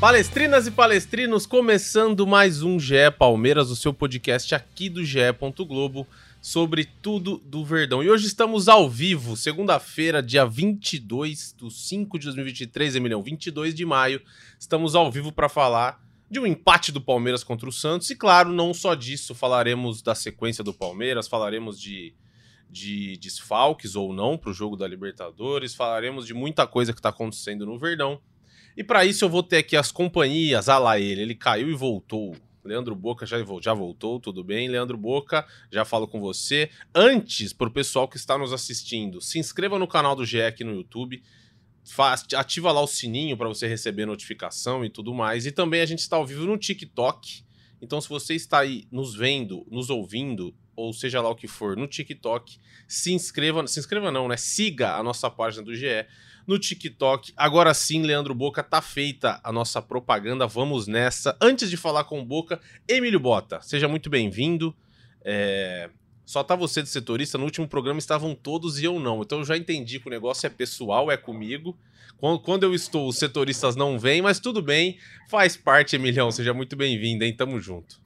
Palestrinas e palestrinos, começando mais um GE Palmeiras, o seu podcast aqui do GE. Globo sobre tudo do Verdão. E hoje estamos ao vivo, segunda-feira, dia 22 de 5 de 2023, Emilhão, 22 de maio. Estamos ao vivo para falar de um empate do Palmeiras contra o Santos. E claro, não só disso, falaremos da sequência do Palmeiras, falaremos de, de desfalques ou não para o jogo da Libertadores, falaremos de muita coisa que está acontecendo no Verdão. E para isso eu vou ter aqui as companhias, ah lá ele, ele caiu e voltou. Leandro Boca já, já voltou, tudo bem? Leandro Boca, já falo com você. Antes, para o pessoal que está nos assistindo, se inscreva no canal do GE aqui no YouTube, faz, ativa lá o sininho para você receber notificação e tudo mais. E também a gente está ao vivo no TikTok. Então, se você está aí nos vendo, nos ouvindo, ou seja lá o que for, no TikTok, se inscreva, se inscreva não, né? Siga a nossa página do GE no TikTok. Agora sim, Leandro Boca, tá feita a nossa propaganda, vamos nessa. Antes de falar com o Boca, Emílio Bota, seja muito bem-vindo. É... Só tá você de setorista, no último programa estavam todos e eu não. Então eu já entendi que o negócio é pessoal, é comigo. Quando eu estou, os setoristas não vêm, mas tudo bem, faz parte, Emilhão. Seja muito bem-vindo, hein? Tamo junto.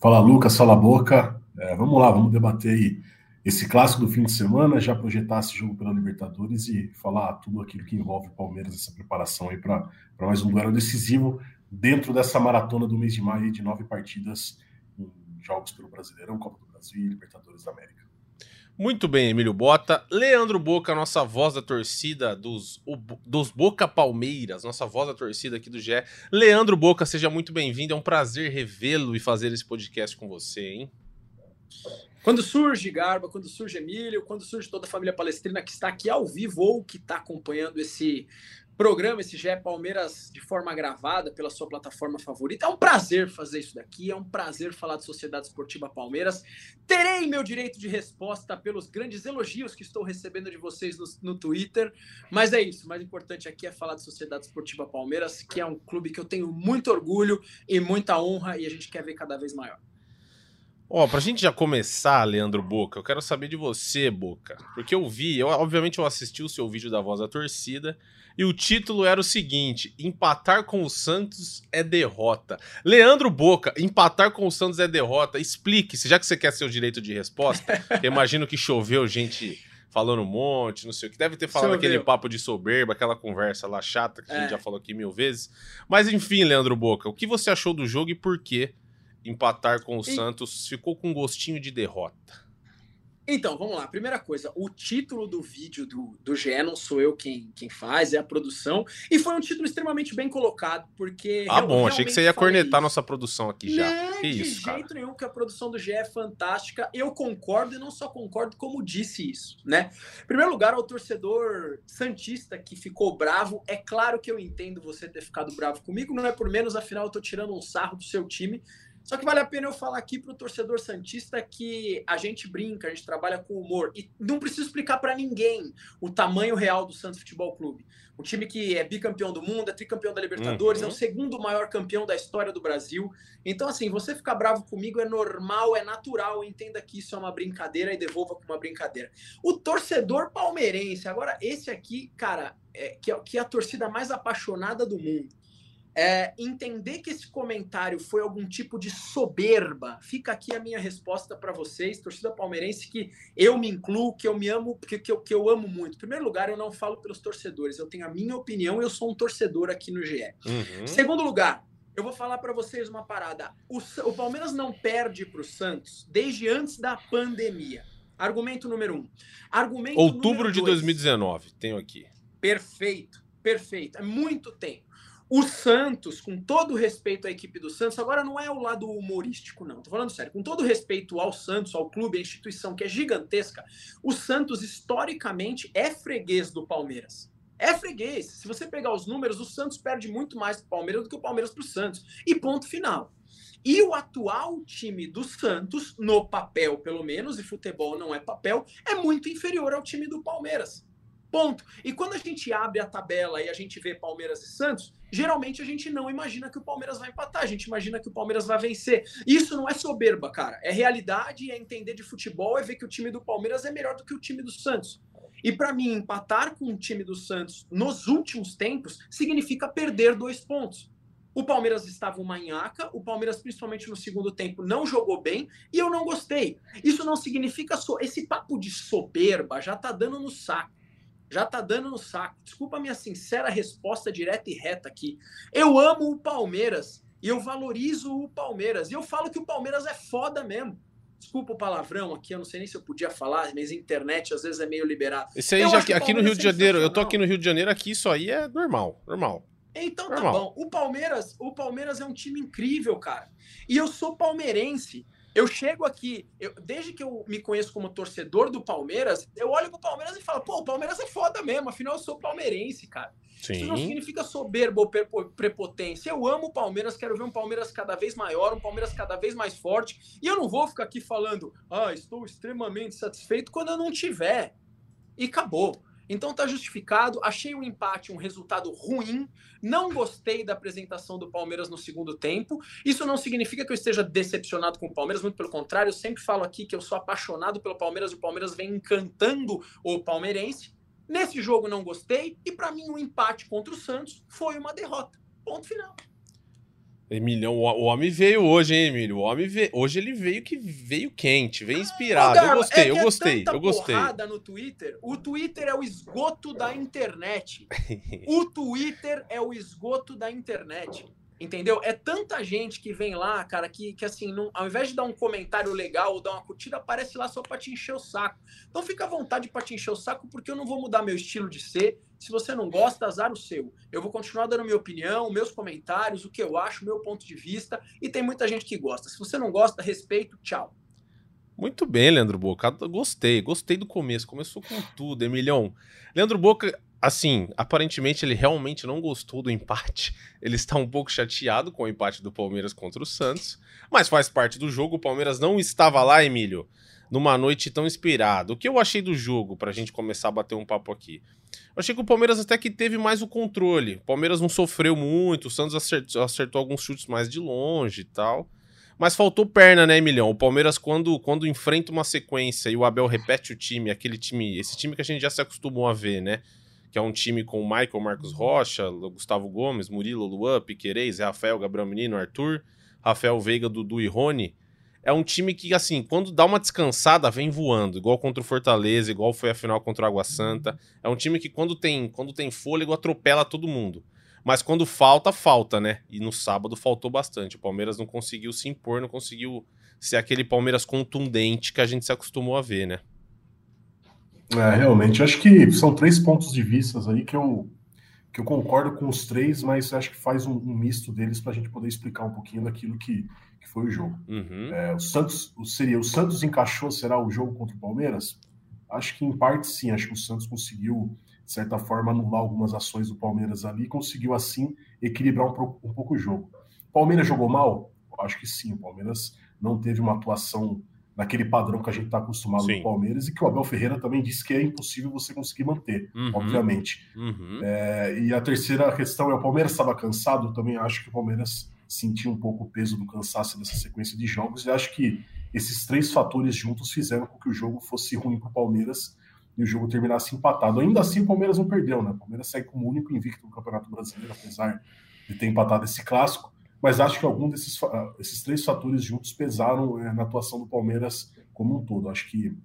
Fala, Lucas, fala, Boca. É, vamos lá, vamos debater aí esse clássico do fim de semana, já projetar esse jogo pela Libertadores e falar tudo aquilo que envolve o Palmeiras, essa preparação aí para mais um duelo decisivo dentro dessa maratona do mês de maio de nove partidas em jogos pelo Brasileirão, Copa do Brasil e Libertadores da América. Muito bem, Emílio Bota. Leandro Boca, nossa voz da torcida dos, dos Boca Palmeiras, nossa voz da torcida aqui do GE. Leandro Boca, seja muito bem-vindo. É um prazer revê-lo e fazer esse podcast com você, hein? Quando surge Garba, quando surge Emílio, quando surge toda a família palestrina que está aqui ao vivo ou que está acompanhando esse programa, esse GE Palmeiras de forma gravada pela sua plataforma favorita. É um prazer fazer isso daqui, é um prazer falar de Sociedade Esportiva Palmeiras. Terei meu direito de resposta pelos grandes elogios que estou recebendo de vocês no, no Twitter, mas é isso. O mais importante aqui é falar de Sociedade Esportiva Palmeiras, que é um clube que eu tenho muito orgulho e muita honra e a gente quer ver cada vez maior. Ó, oh, pra gente já começar, Leandro Boca, eu quero saber de você, Boca. Porque eu vi, eu, obviamente eu assisti o seu vídeo da voz da torcida, e o título era o seguinte: empatar com o Santos é derrota. Leandro Boca, empatar com o Santos é derrota. Explique, já que você quer seu direito de resposta, eu imagino que choveu gente falando um monte, não sei o que. Deve ter falado aquele papo de soberba, aquela conversa lá chata que a gente é. já falou aqui mil vezes. Mas enfim, Leandro Boca, o que você achou do jogo e por quê? Empatar com o e... Santos ficou com gostinho de derrota. Então, vamos lá. Primeira coisa, o título do vídeo do, do GE não sou eu quem, quem faz, é a produção. E foi um título extremamente bem colocado, porque. Ah, bom, achei que você ia cornetar isso. nossa produção aqui já. Não, que de isso, jeito cara. nenhum, que a produção do GE é fantástica. Eu concordo e não só concordo, como disse isso, né? Em primeiro lugar, ao torcedor Santista que ficou bravo, é claro que eu entendo você ter ficado bravo comigo, não é por menos, afinal, eu tô tirando um sarro do seu time só que vale a pena eu falar aqui para o torcedor Santista que a gente brinca, a gente trabalha com humor e não preciso explicar para ninguém o tamanho real do Santos Futebol Clube. Um time que é bicampeão do mundo, é tricampeão da Libertadores, uhum. é o segundo maior campeão da história do Brasil. Então, assim, você ficar bravo comigo é normal, é natural. Entenda que isso é uma brincadeira e devolva com uma brincadeira. O torcedor palmeirense, agora, esse aqui, cara, é, que, é, que é a torcida mais apaixonada do mundo é, entender que esse comentário foi algum tipo de soberba, fica aqui a minha resposta para vocês, torcida palmeirense, que eu me incluo, que eu me amo, que, que, eu, que eu amo muito. Em primeiro lugar, eu não falo pelos torcedores, eu tenho a minha opinião, eu sou um torcedor aqui no GE. Uhum. Segundo lugar, eu vou falar para vocês uma parada. O, o Palmeiras não perde para o Santos desde antes da pandemia. Argumento número um. Argumento Outubro de dois. 2019, tenho aqui. Perfeito, perfeito. É muito tempo. O Santos, com todo respeito à equipe do Santos, agora não é o lado humorístico, não. Tô falando sério. Com todo respeito ao Santos, ao clube, à instituição que é gigantesca, o Santos, historicamente, é freguês do Palmeiras. É freguês. Se você pegar os números, o Santos perde muito mais para o Palmeiras do que o Palmeiras para o Santos. E ponto final. E o atual time do Santos, no papel pelo menos, e futebol não é papel, é muito inferior ao time do Palmeiras. Ponto. E quando a gente abre a tabela e a gente vê Palmeiras e Santos, geralmente a gente não imagina que o Palmeiras vai empatar, a gente imagina que o Palmeiras vai vencer. Isso não é soberba, cara. É realidade, é entender de futebol, é ver que o time do Palmeiras é melhor do que o time do Santos. E para mim, empatar com o time do Santos nos últimos tempos significa perder dois pontos. O Palmeiras estava uma manhaca, o Palmeiras, principalmente no segundo tempo, não jogou bem e eu não gostei. Isso não significa. So... Esse papo de soberba já tá dando no saco já tá dando no saco. Desculpa a minha sincera resposta direta e reta aqui. Eu amo o Palmeiras e eu valorizo o Palmeiras. E eu falo que o Palmeiras é foda mesmo. Desculpa o palavrão aqui, eu não sei nem se eu podia falar, mas a internet às vezes é meio liberado. Isso aí, já, aqui no Rio de Janeiro, eu tô aqui no Rio de Janeiro, aqui isso aí é normal, normal. Então tá normal. tá bom. O Palmeiras, o Palmeiras é um time incrível, cara. E eu sou palmeirense. Eu chego aqui, eu, desde que eu me conheço como torcedor do Palmeiras, eu olho pro Palmeiras e falo, pô, o Palmeiras é foda mesmo, afinal eu sou palmeirense, cara. Sim. Isso não significa soberbo ou prepotência. Eu amo o Palmeiras, quero ver um Palmeiras cada vez maior, um Palmeiras cada vez mais forte. E eu não vou ficar aqui falando, ah, estou extremamente satisfeito quando eu não tiver. E acabou. Então tá justificado. Achei o empate um resultado ruim. Não gostei da apresentação do Palmeiras no segundo tempo. Isso não significa que eu esteja decepcionado com o Palmeiras, muito pelo contrário. Eu sempre falo aqui que eu sou apaixonado pelo Palmeiras e o Palmeiras vem encantando o palmeirense. Nesse jogo não gostei e para mim o empate contra o Santos foi uma derrota. Ponto final. Emilhão, o homem veio hoje, hein, Emílio? O homem veio. Hoje ele veio que veio quente, veio inspirado. Garba, eu gostei, é eu é gostei, eu gostei. no Twitter. O Twitter é o esgoto da internet. o Twitter é o esgoto da internet. Entendeu? É tanta gente que vem lá, cara, que, que assim, não, ao invés de dar um comentário legal ou dar uma curtida, aparece lá só pra te encher o saco. Então fica à vontade pra te encher o saco, porque eu não vou mudar meu estilo de ser. Se você não gosta, azar o seu. Eu vou continuar dando minha opinião, meus comentários, o que eu acho, meu ponto de vista, e tem muita gente que gosta. Se você não gosta, respeito, tchau. Muito bem, Leandro Boca. Gostei, gostei do começo. Começou com tudo, Emilhão. Leandro Boca, assim, aparentemente ele realmente não gostou do empate. Ele está um pouco chateado com o empate do Palmeiras contra o Santos, mas faz parte do jogo. O Palmeiras não estava lá, Emílio, numa noite tão inspirada. O que eu achei do jogo, para a gente começar a bater um papo aqui? Eu achei que o Palmeiras até que teve mais o controle. O Palmeiras não sofreu muito, o Santos acertou, acertou alguns chutes mais de longe e tal. Mas faltou perna, né, Emilhão? O Palmeiras, quando, quando enfrenta uma sequência e o Abel repete o time, aquele time, esse time que a gente já se acostumou a ver, né? Que é um time com Michael Marcos Rocha, Gustavo Gomes, Murilo, Luan, Piquerez, Rafael, Gabriel Menino, Arthur, Rafael Veiga, Dudu e Rony. É um time que, assim, quando dá uma descansada, vem voando, igual contra o Fortaleza, igual foi a final contra o Água Santa. É um time que, quando tem, quando tem fôlego, atropela todo mundo. Mas quando falta, falta, né? E no sábado faltou bastante. O Palmeiras não conseguiu se impor, não conseguiu ser aquele Palmeiras contundente que a gente se acostumou a ver, né? É, realmente, acho que são três pontos de vista aí que eu, que eu concordo com os três, mas acho que faz um, um misto deles para a gente poder explicar um pouquinho daquilo que, que foi o jogo. Uhum. É, o Santos seria o Santos encaixou, será o jogo contra o Palmeiras? Acho que em parte sim, acho que o Santos conseguiu, de certa forma, anular algumas ações do Palmeiras ali, conseguiu assim equilibrar um, um pouco o jogo. O Palmeiras jogou mal? Eu acho que sim, o Palmeiras não teve uma atuação naquele padrão que a gente está acostumado Sim. no Palmeiras e que o Abel Ferreira também disse que é impossível você conseguir manter, uhum. obviamente. Uhum. É, e a terceira questão é: o Palmeiras estava cansado? Eu também acho que o Palmeiras sentiu um pouco o peso do cansaço dessa sequência de jogos e acho que esses três fatores juntos fizeram com que o jogo fosse ruim para o Palmeiras e o jogo terminasse empatado. Ainda assim, o Palmeiras não perdeu, né? O Palmeiras segue como único invicto no Campeonato Brasileiro, apesar de ter empatado esse clássico mas acho que algum desses ah, esses três fatores juntos pesaram é, na atuação do Palmeiras como um todo. Acho que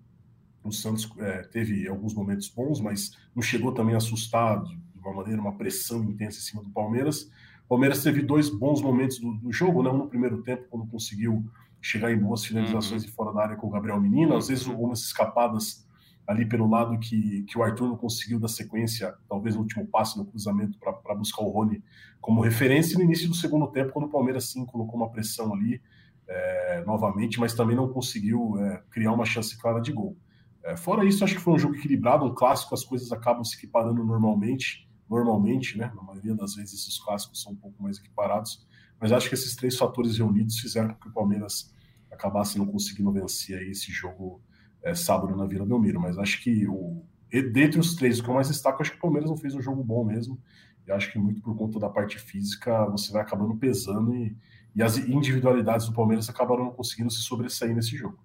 o Santos é, teve alguns momentos bons, mas não chegou também a assustar de uma maneira, uma pressão intensa em cima do Palmeiras. O Palmeiras teve dois bons momentos do, do jogo, né? um no primeiro tempo, quando conseguiu chegar em boas finalizações uhum. fora da área com o Gabriel Menino, às vezes algumas escapadas ali pelo lado que, que o Arthur não conseguiu dar sequência, talvez no último passe, no cruzamento, para buscar o Rony como referência. E no início do segundo tempo, quando o Palmeiras sim colocou uma pressão ali é, novamente, mas também não conseguiu é, criar uma chance clara de gol. É, fora isso, acho que foi um jogo equilibrado, um clássico, as coisas acabam se equiparando normalmente, normalmente, né? Na maioria das vezes esses clássicos são um pouco mais equiparados, mas acho que esses três fatores reunidos fizeram com que o Palmeiras acabasse não conseguindo vencer aí esse jogo é, sábado na Vila Belmiro. Mas acho que o, dentre os três, o que eu mais destaco, acho que o Palmeiras não fez um jogo bom mesmo. E acho que muito por conta da parte física, você vai acabando pesando e, e as individualidades do Palmeiras acabaram não conseguindo se sobressair nesse jogo.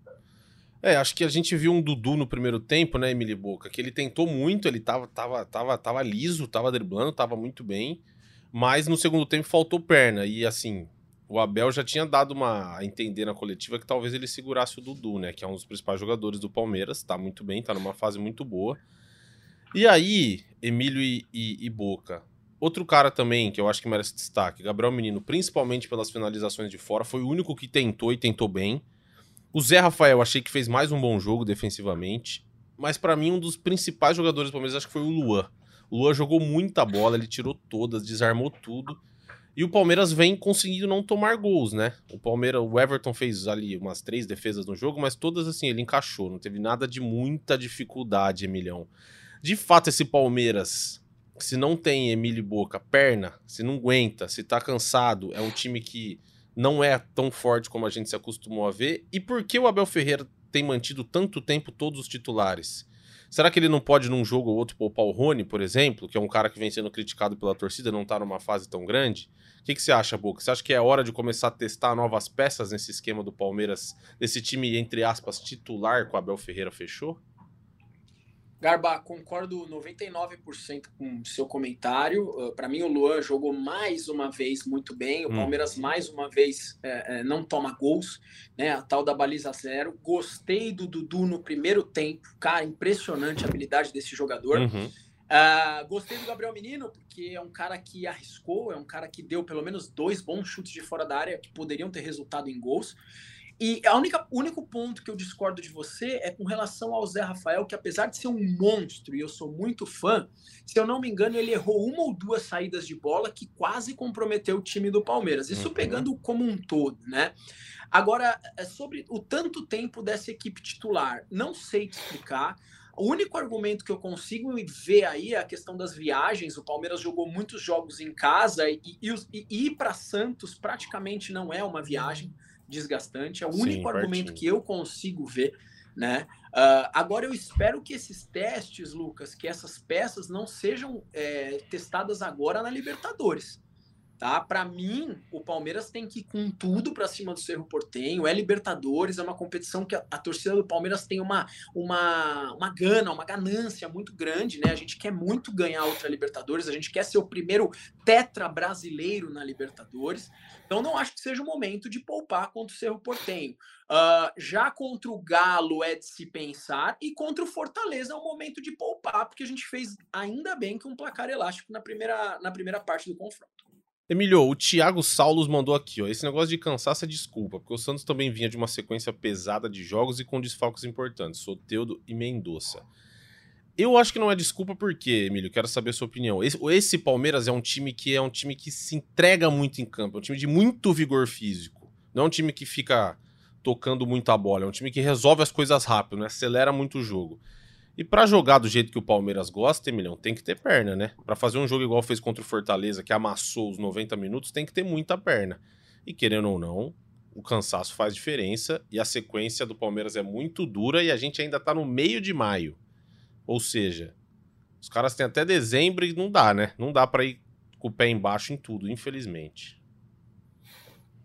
É, acho que a gente viu um Dudu no primeiro tempo, né, Emily Boca, que ele tentou muito, ele tava, tava, tava, tava liso, tava driblando, tava muito bem, mas no segundo tempo faltou perna, e assim, o Abel já tinha dado uma a entender na coletiva que talvez ele segurasse o Dudu, né, que é um dos principais jogadores do Palmeiras, tá muito bem, tá numa fase muito boa. E aí, Emílio e, e, e Boca, Outro cara também que eu acho que merece destaque, Gabriel Menino, principalmente pelas finalizações de fora, foi o único que tentou e tentou bem. O Zé Rafael achei que fez mais um bom jogo defensivamente, mas para mim um dos principais jogadores do Palmeiras acho que foi o Luan. O Luan jogou muita bola, ele tirou todas, desarmou tudo. E o Palmeiras vem conseguindo não tomar gols, né? O Palmeiras, o Everton fez ali umas três defesas no jogo, mas todas assim ele encaixou, não teve nada de muita dificuldade, Emilhão. De fato, esse Palmeiras se não tem Emílio Boca perna, se não aguenta, se tá cansado, é um time que não é tão forte como a gente se acostumou a ver. E por que o Abel Ferreira tem mantido tanto tempo todos os titulares? Será que ele não pode, num jogo ou outro, poupar o Rony, por exemplo, que é um cara que vem sendo criticado pela torcida, não tá numa fase tão grande? O que, que você acha, Boca? Você acha que é hora de começar a testar novas peças nesse esquema do Palmeiras, desse time, entre aspas, titular que o Abel Ferreira fechou? Garba, concordo 99% com seu comentário. Uh, Para mim, o Luan jogou mais uma vez muito bem. O hum. Palmeiras, mais uma vez, é, é, não toma gols, né? A tal da baliza zero. Gostei do Dudu no primeiro tempo. Cara, impressionante a habilidade desse jogador. Uhum. Uh, gostei do Gabriel Menino, porque é um cara que arriscou, é um cara que deu pelo menos dois bons chutes de fora da área que poderiam ter resultado em gols. E a única único ponto que eu discordo de você é com relação ao Zé Rafael, que apesar de ser um monstro e eu sou muito fã, se eu não me engano, ele errou uma ou duas saídas de bola que quase comprometeu o time do Palmeiras. Isso uhum. pegando como um todo, né? Agora, é sobre o tanto tempo dessa equipe titular, não sei te explicar. O único argumento que eu consigo ver aí é a questão das viagens. O Palmeiras jogou muitos jogos em casa e, e, e ir para Santos praticamente não é uma viagem desgastante. É o único Sim, argumento que eu consigo ver, né? Uh, agora eu espero que esses testes, Lucas, que essas peças não sejam é, testadas agora na Libertadores. Tá? Para mim, o Palmeiras tem que ir com tudo para cima do Cerro Portenho. É Libertadores, é uma competição que a, a, torcida do Palmeiras tem uma, uma, uma gana, uma ganância muito grande, né? A gente quer muito ganhar outra Libertadores, a gente quer ser o primeiro tetra brasileiro na Libertadores. Então não acho que seja o momento de poupar contra o Cerro Portenho. Uh, já contra o Galo é de se pensar, e contra o Fortaleza é o momento de poupar, porque a gente fez ainda bem que um placar elástico na primeira, na primeira parte do confronto. Emilio, o Thiago Saulos mandou aqui, ó. Esse negócio de cansaço é desculpa, porque o Santos também vinha de uma sequência pesada de jogos e com desfalques importantes, Soteudo e Mendonça. Eu acho que não é desculpa porque, Emílio, quero saber a sua opinião. Esse, esse, Palmeiras é um time que é um time que se entrega muito em campo, é um time de muito vigor físico. Não é um time que fica tocando muita bola, é um time que resolve as coisas rápido, né? Acelera muito o jogo. E para jogar do jeito que o Palmeiras gosta, Emilhão, tem que ter perna, né? Para fazer um jogo igual fez contra o Fortaleza, que amassou os 90 minutos, tem que ter muita perna. E querendo ou não, o cansaço faz diferença e a sequência do Palmeiras é muito dura e a gente ainda tá no meio de maio. Ou seja, os caras têm até dezembro e não dá, né? Não dá para ir com o pé embaixo em tudo, infelizmente.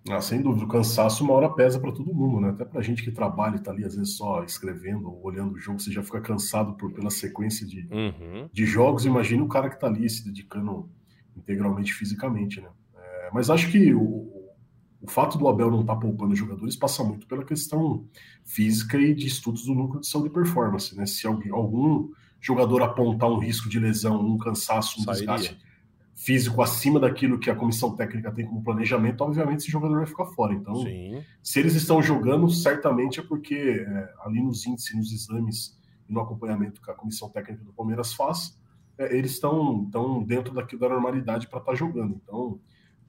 Ah, sem dúvida, o cansaço uma hora pesa para todo mundo, né? Até para gente que trabalha e tá ali às vezes só escrevendo ou olhando o jogo, você já fica cansado por, pela sequência de, uhum. de jogos. Imagina o cara que tá ali se dedicando integralmente fisicamente, né? É, mas acho que o, o fato do Abel não estar tá poupando jogadores passa muito pela questão física e de estudos do núcleo de saúde e performance, né? Se alguém, algum jogador apontar um risco de lesão, um cansaço, um Sairia. desgaste físico acima daquilo que a comissão técnica tem como planejamento, obviamente esse jogador vai ficar fora. Então, Sim. se eles estão jogando, certamente é porque é, ali nos índices, nos exames e no acompanhamento que a comissão técnica do Palmeiras faz, é, eles estão tão dentro daqui da normalidade para estar tá jogando. Então,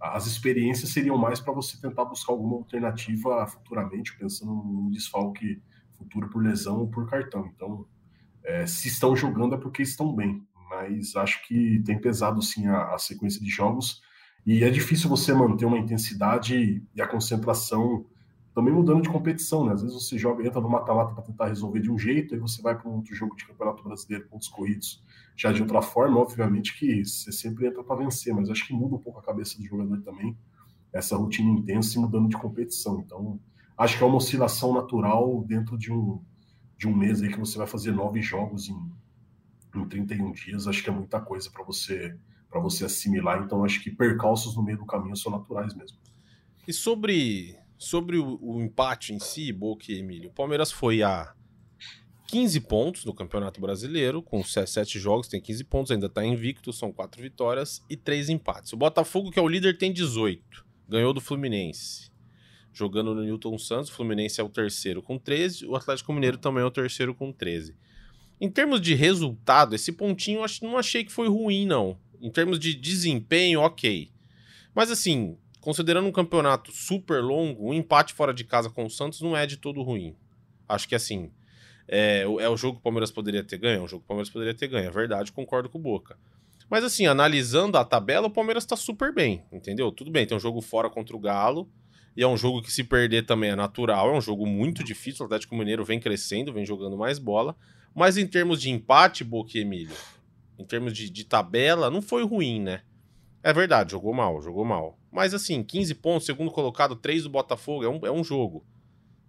as experiências seriam mais para você tentar buscar alguma alternativa futuramente, pensando num desfalque futuro por lesão ou por cartão. Então, é, se estão jogando é porque estão bem. Mas acho que tem pesado sim a, a sequência de jogos e é difícil você manter uma intensidade e a concentração também mudando de competição, né? Às vezes você joga, entra no mata-mata para tentar resolver de um jeito, aí você vai para um outro jogo de Campeonato Brasileiro, pontos corridos, já de outra forma, obviamente que você sempre entra para vencer, mas acho que muda um pouco a cabeça do jogador também, essa rotina intensa e mudando de competição. Então, acho que é uma oscilação natural dentro de um, de um mês aí que você vai fazer nove jogos em, em 31 dias, acho que é muita coisa para você para você assimilar. Então, acho que percalços no meio do caminho são naturais mesmo. E sobre, sobre o, o empate em si, Boca e Emílio, o Palmeiras foi a 15 pontos no Campeonato Brasileiro, com 7 jogos, tem 15 pontos, ainda está invicto, são 4 vitórias e 3 empates. O Botafogo, que é o líder, tem 18, ganhou do Fluminense. Jogando no Newton Santos, o Fluminense é o terceiro com 13, o Atlético Mineiro também é o terceiro com 13. Em termos de resultado, esse pontinho eu não achei que foi ruim, não. Em termos de desempenho, ok. Mas assim, considerando um campeonato super longo, um empate fora de casa com o Santos não é de todo ruim. Acho que assim, é, é o jogo que o Palmeiras poderia ter ganho, é um jogo que o Palmeiras poderia ter ganho, é verdade, concordo com o Boca. Mas assim, analisando a tabela, o Palmeiras tá super bem, entendeu? Tudo bem, tem um jogo fora contra o Galo, e é um jogo que se perder também é natural, é um jogo muito difícil, o Atlético Mineiro vem crescendo, vem jogando mais bola, mas em termos de empate, Boca e Emílio, em termos de, de tabela, não foi ruim, né? É verdade, jogou mal, jogou mal. Mas assim, 15 pontos, segundo colocado, 3 do Botafogo, é um, é um jogo.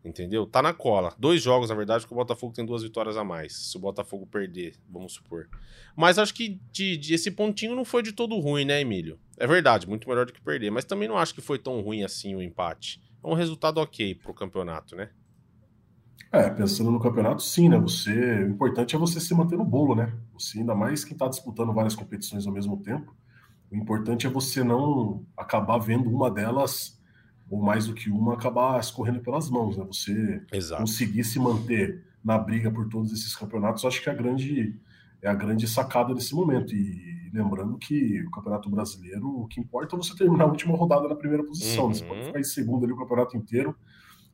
Entendeu? Tá na cola. Dois jogos, na verdade, porque o Botafogo tem duas vitórias a mais. Se o Botafogo perder, vamos supor. Mas acho que de, de, esse pontinho não foi de todo ruim, né, Emílio? É verdade, muito melhor do que perder. Mas também não acho que foi tão ruim assim o empate. É um resultado ok pro campeonato, né? É, pensando no campeonato, sim, né? Você, o importante é você se manter no bolo, né? Você, ainda mais quem está disputando várias competições ao mesmo tempo, o importante é você não acabar vendo uma delas, ou mais do que uma, acabar escorrendo pelas mãos, né? Você Exato. conseguir se manter na briga por todos esses campeonatos, acho que é a grande, é a grande sacada desse momento. E lembrando que o Campeonato Brasileiro, o que importa é você terminar a última rodada na primeira posição, uhum. né? Você pode uhum. ficar em segundo ali o campeonato inteiro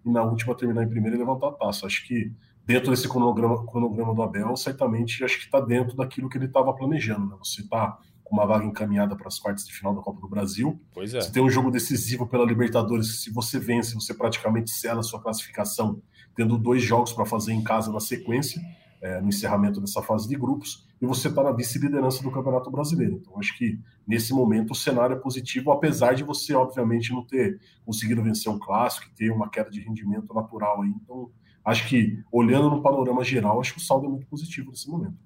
e na última terminar em primeiro e levantar a taça. Acho que dentro desse cronograma, cronograma do Abel, certamente acho que está dentro daquilo que ele estava planejando. Né? Você está com uma vaga encaminhada para as quartas de final da Copa do Brasil. Pois é. Você tem um jogo decisivo pela Libertadores. Se você vence, você praticamente sela a sua classificação, tendo dois jogos para fazer em casa na sequência, é, no encerramento dessa fase de grupos, e você está na vice-liderança do Campeonato Brasileiro. Então, acho que nesse momento o cenário é positivo, apesar de você, obviamente, não ter conseguido vencer um clássico e ter uma queda de rendimento natural aí. Então, acho que, olhando no panorama geral, acho que o saldo é muito positivo nesse momento.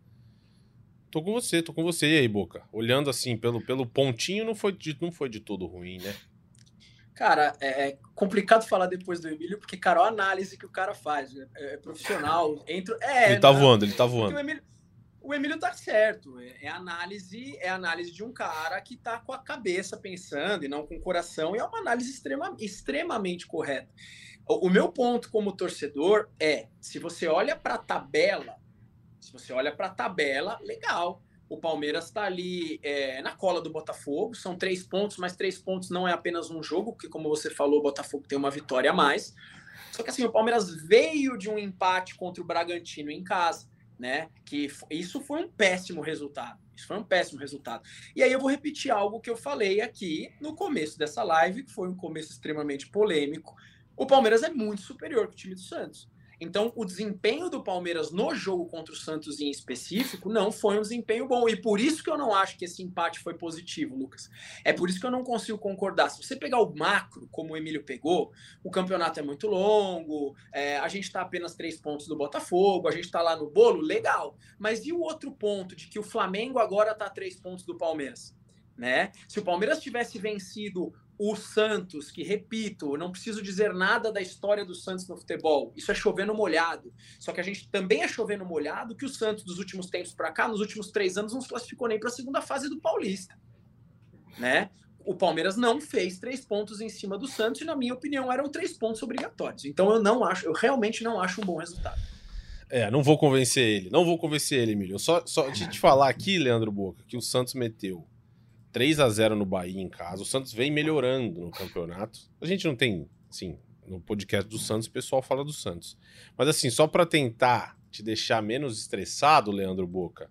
Tô com você, tô com você aí, Boca. Olhando assim, pelo, pelo pontinho, não foi, de, não foi de todo ruim, né? Cara, é, é complicado falar depois do Emílio, porque, cara, a análise que o cara faz é, é profissional. Entra, é, ele tá voando, ele tá voando. O Emílio, o Emílio tá certo. É, é, análise, é análise de um cara que tá com a cabeça pensando e não com o coração, e é uma análise extrema, extremamente correta. O, o meu ponto como torcedor é: se você olha para a tabela, se você olha para a tabela, legal. O Palmeiras está ali é, na cola do Botafogo, são três pontos, mas três pontos não é apenas um jogo, porque, como você falou, o Botafogo tem uma vitória a mais. Só que assim, o Palmeiras veio de um empate contra o Bragantino em casa, né? Que isso foi um péssimo resultado. Isso foi um péssimo resultado. E aí eu vou repetir algo que eu falei aqui no começo dessa live, que foi um começo extremamente polêmico. O Palmeiras é muito superior que o time do Santos. Então, o desempenho do Palmeiras no jogo contra o Santos em específico não foi um desempenho bom. E por isso que eu não acho que esse empate foi positivo, Lucas. É por isso que eu não consigo concordar. Se você pegar o macro, como o Emílio pegou, o campeonato é muito longo, é, a gente está apenas três pontos do Botafogo, a gente está lá no bolo, legal. Mas e o outro ponto de que o Flamengo agora está três pontos do Palmeiras? Né? Se o Palmeiras tivesse vencido o Santos, que repito, não preciso dizer nada da história do Santos no futebol, isso é chovendo molhado. Só que a gente também é chovendo molhado que o Santos, dos últimos tempos para cá, nos últimos três anos, não se classificou nem para a segunda fase do Paulista. Né? O Palmeiras não fez três pontos em cima do Santos, e na minha opinião eram três pontos obrigatórios. Então eu não acho, eu realmente não acho um bom resultado. É, não vou convencer ele, não vou convencer ele, Emílio. Só, só te falar aqui, Leandro Boca, que o Santos meteu 3 a 0 no Bahia em casa. O Santos vem melhorando no campeonato. A gente não tem, sim, no podcast do Santos o pessoal fala do Santos. Mas assim, só para tentar te deixar menos estressado, Leandro Boca,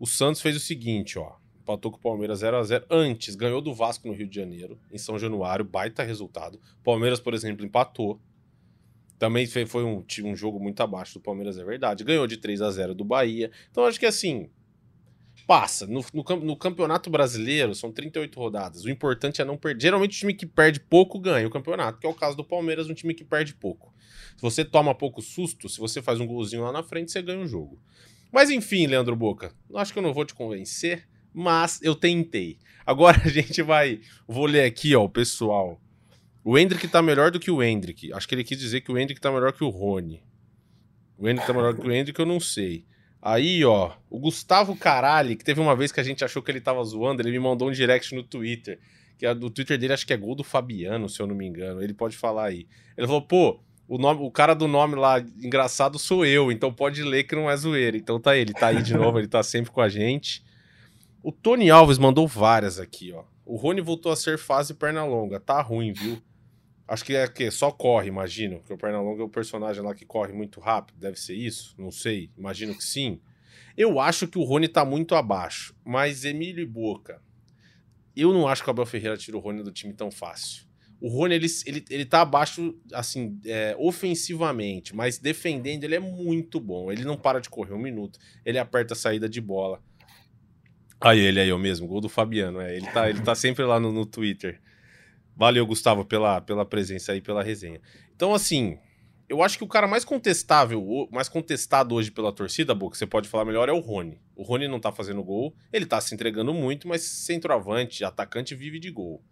o Santos fez o seguinte, ó. Empatou com o Palmeiras 0 a 0 Antes, ganhou do Vasco no Rio de Janeiro, em São Januário, baita resultado. Palmeiras, por exemplo, empatou. Também foi um, um jogo muito abaixo do Palmeiras, é verdade. Ganhou de 3 a 0 do Bahia. Então acho que assim, passa. No, no, no, Campeonato Brasileiro são 38 rodadas. O importante é não perder. Geralmente o time que perde pouco ganha o campeonato, que é o caso do Palmeiras, um time que perde pouco. Se você toma pouco susto, se você faz um golzinho lá na frente, você ganha o jogo. Mas enfim, Leandro Boca, acho que eu não vou te convencer, mas eu tentei. Agora a gente vai. Vou ler aqui, ó, o pessoal. O Hendrick tá melhor do que o Hendrick. Acho que ele quis dizer que o Hendrick tá melhor que o Rony. O Hendrick tá melhor que o Hendrick, eu não sei. Aí, ó, o Gustavo Caralho, que teve uma vez que a gente achou que ele tava zoando, ele me mandou um direct no Twitter. Que é do Twitter dele, acho que é gol do Fabiano, se eu não me engano. Ele pode falar aí. Ele falou, pô, o, nome, o cara do nome lá engraçado sou eu, então pode ler que não é zoeira. Então tá ele, tá aí de novo, ele tá sempre com a gente. O Tony Alves mandou várias aqui, ó. O Rony voltou a ser fase perna longa. Tá ruim, viu? Acho que é que só corre, imagino. Que o Pernalonga é o personagem lá que corre muito rápido. Deve ser isso? Não sei. Imagino que sim. Eu acho que o Rony tá muito abaixo. Mas Emílio e Boca. Eu não acho que o Abel Ferreira tira o Rony do time tão fácil. O Rony, ele, ele, ele tá abaixo, assim, é, ofensivamente, mas defendendo ele é muito bom. Ele não para de correr um minuto. Ele aperta a saída de bola. Aí ele aí, o mesmo, gol do Fabiano. É, ele, tá, ele tá sempre lá no, no Twitter. Valeu, Gustavo, pela, pela presença aí, pela resenha. Então, assim, eu acho que o cara mais contestável, mais contestado hoje pela torcida, Boca, você pode falar melhor, é o Rony. O Rony não tá fazendo gol, ele tá se entregando muito, mas centroavante, atacante vive de gol.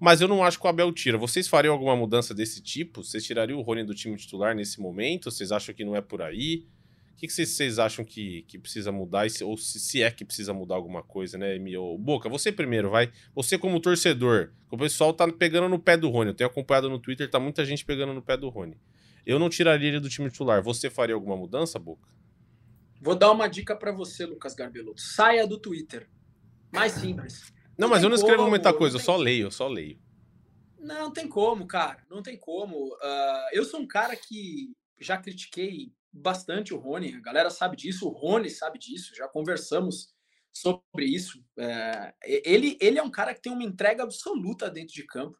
Mas eu não acho que o Abel tira. Vocês fariam alguma mudança desse tipo? Vocês tirariam o Rony do time titular nesse momento? Vocês acham que não é por aí? O que, que vocês, vocês, acham que, que precisa mudar? Ou se, se, é que precisa mudar alguma coisa, né, Emil? Boca, você primeiro, vai. Você como torcedor, o pessoal tá pegando no pé do Rony. Eu tenho acompanhado no Twitter, tá muita gente pegando no pé do Rony. Eu não tiraria ele do time titular. Você faria alguma mudança, Boca? Vou dar uma dica para você, Lucas Garbelotto. Saia do Twitter. Mais simples. Não, não mas eu não escrevo como, muita coisa, eu só leio, eu só leio. Não, não tem como, cara. Não tem como. Uh, eu sou um cara que já critiquei bastante o Rony, a galera sabe disso, o Rony sabe disso, já conversamos sobre isso. É, ele, ele é um cara que tem uma entrega absoluta dentro de campo.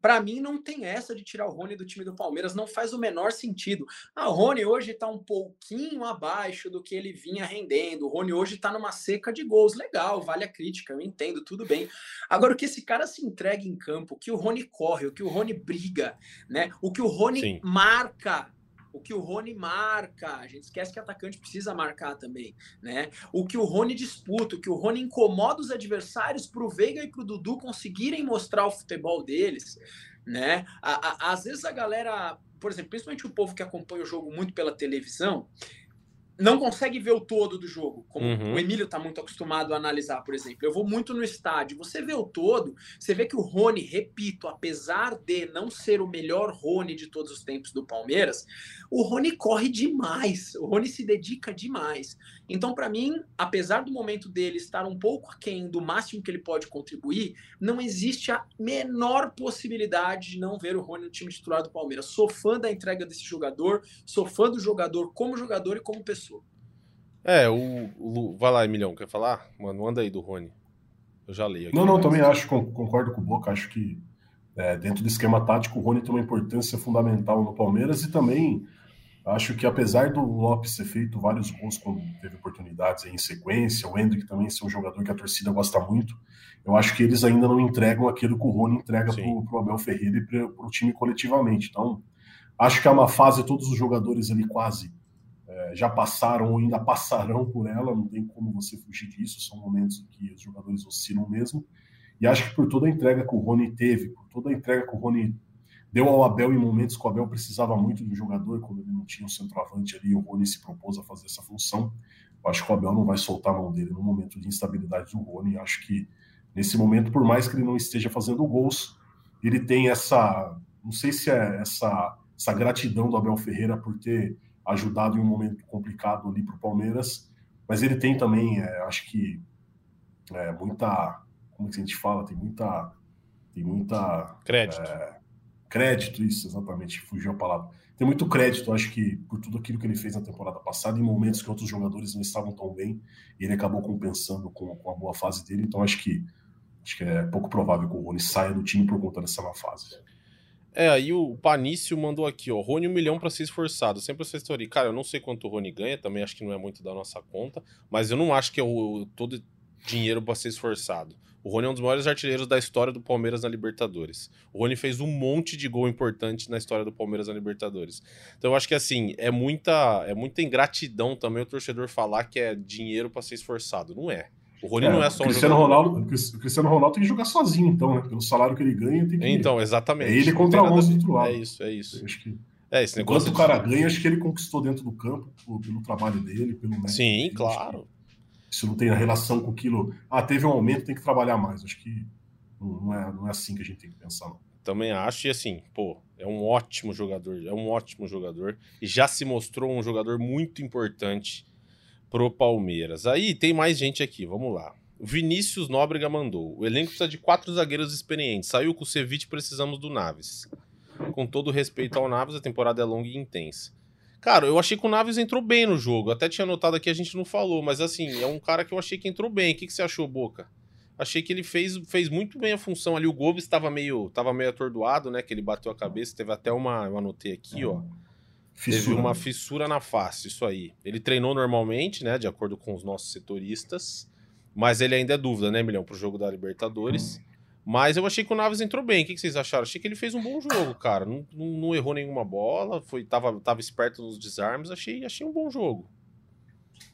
Para mim, não tem essa de tirar o Rony do time do Palmeiras, não faz o menor sentido. Ah, o Rony hoje está um pouquinho abaixo do que ele vinha rendendo. O Rony hoje está numa seca de gols. Legal, vale a crítica, eu entendo, tudo bem. Agora, o que esse cara se entrega em campo, o que o Rony corre, o que o Rony briga, né? O que o Rony Sim. marca o que o Rony marca, a gente esquece que atacante precisa marcar também, né? O que o Rony disputa, o que o Rony incomoda os adversários para o Veiga e para o Dudu conseguirem mostrar o futebol deles, né? às vezes a galera, por exemplo, principalmente o povo que acompanha o jogo muito pela televisão, não consegue ver o todo do jogo, como uhum. o Emílio está muito acostumado a analisar, por exemplo. Eu vou muito no estádio, você vê o todo, você vê que o Rony, repito, apesar de não ser o melhor Rony de todos os tempos do Palmeiras, o Rony corre demais, o Rony se dedica demais. Então, para mim, apesar do momento dele estar um pouco aquém do máximo que ele pode contribuir, não existe a menor possibilidade de não ver o Rony no time titular do Palmeiras. Sou fã da entrega desse jogador, sou fã do jogador como jogador e como pessoa. É, o, o vai lá, Emilhão, quer falar? Mano, manda aí do Rony. Eu já leio aqui. Não, não, também acho, concordo com o Boca, acho que é, dentro do esquema tático o Rony tem uma importância fundamental no Palmeiras e também Acho que apesar do Lopes ter feito vários gols quando teve oportunidades em sequência, o Hendrick também ser um jogador que a torcida gosta muito, eu acho que eles ainda não entregam aquilo que o Rony entrega para o Abel Ferreira e para o time coletivamente. Então, acho que é uma fase, todos os jogadores ali quase é, já passaram ou ainda passarão por ela, não tem como você fugir disso, são momentos em que os jogadores oscilam mesmo. E acho que por toda a entrega que o Rony teve, por toda a entrega que o Rony deu ao Abel em momentos que o Abel precisava muito de um jogador, quando ele não tinha um centroavante ali, o Rony se propôs a fazer essa função. Eu acho que o Abel não vai soltar a mão dele no momento de instabilidade do Rony. Acho que nesse momento, por mais que ele não esteja fazendo gols, ele tem essa, não sei se é essa, essa gratidão do Abel Ferreira por ter ajudado em um momento complicado ali para o Palmeiras, mas ele tem também, é, acho que é, muita, como que a gente fala, tem muita, tem muita crédito. É, crédito, isso, exatamente, fugiu a palavra. Tem muito crédito, acho que, por tudo aquilo que ele fez na temporada passada, em momentos que outros jogadores não estavam tão bem, e ele acabou compensando com, com a boa fase dele, então acho que, acho que é pouco provável que o Rony saia do time por conta dessa má fase. É, aí o Panício mandou aqui, ó, Rony um milhão para ser esforçado. Sempre essa história. Cara, eu não sei quanto o Rony ganha, também acho que não é muito da nossa conta, mas eu não acho que é o, todo dinheiro para ser esforçado. O Rony é um dos maiores artilheiros da história do Palmeiras na Libertadores. O Rony fez um monte de gol importante na história do Palmeiras na Libertadores. Então eu acho que assim, é muita é muita ingratidão também o torcedor falar que é dinheiro para ser esforçado. Não é. O Rony é, não é só um Cristiano jogador. Ronaldo, o Cristiano Ronaldo tem que jogar sozinho, então, né? Pelo salário que ele ganha, tem que. Então, exatamente. É ele contra 11 do outro lado. É isso, é isso. acho que... É, esse negócio. Enquanto o cara ganha, acho que ele conquistou dentro do campo, pelo trabalho dele, pelo Sim, dele, claro. Isso não tem a relação com aquilo. Ah, teve um aumento, tem que trabalhar mais. Acho que não é, não é assim que a gente tem que pensar, não. Também acho, e assim, pô, é um ótimo jogador, é um ótimo jogador, e já se mostrou um jogador muito importante pro Palmeiras. Aí tem mais gente aqui, vamos lá. Vinícius Nóbrega mandou. O elenco precisa de quatro zagueiros experientes. Saiu com o Ceviche, precisamos do Naves. Com todo respeito ao Naves, a temporada é longa e intensa. Cara, eu achei que o Naves entrou bem no jogo. Até tinha notado aqui, a gente não falou, mas assim, é um cara que eu achei que entrou bem. O que, que você achou, Boca? Achei que ele fez, fez muito bem a função ali. O Gomes estava meio, tava meio atordoado, né? Que ele bateu a cabeça. Teve até uma. Eu anotei aqui, ó. Fissura. Teve uma fissura na face, isso aí. Ele treinou normalmente, né? De acordo com os nossos setoristas. Mas ele ainda é dúvida, né, Milhão, pro jogo da Libertadores. Mas eu achei que o Naves entrou bem. O que vocês acharam? Achei que ele fez um bom jogo, cara. Não, não, não errou nenhuma bola, foi, tava, tava esperto nos desarmes. Achei, achei um bom jogo.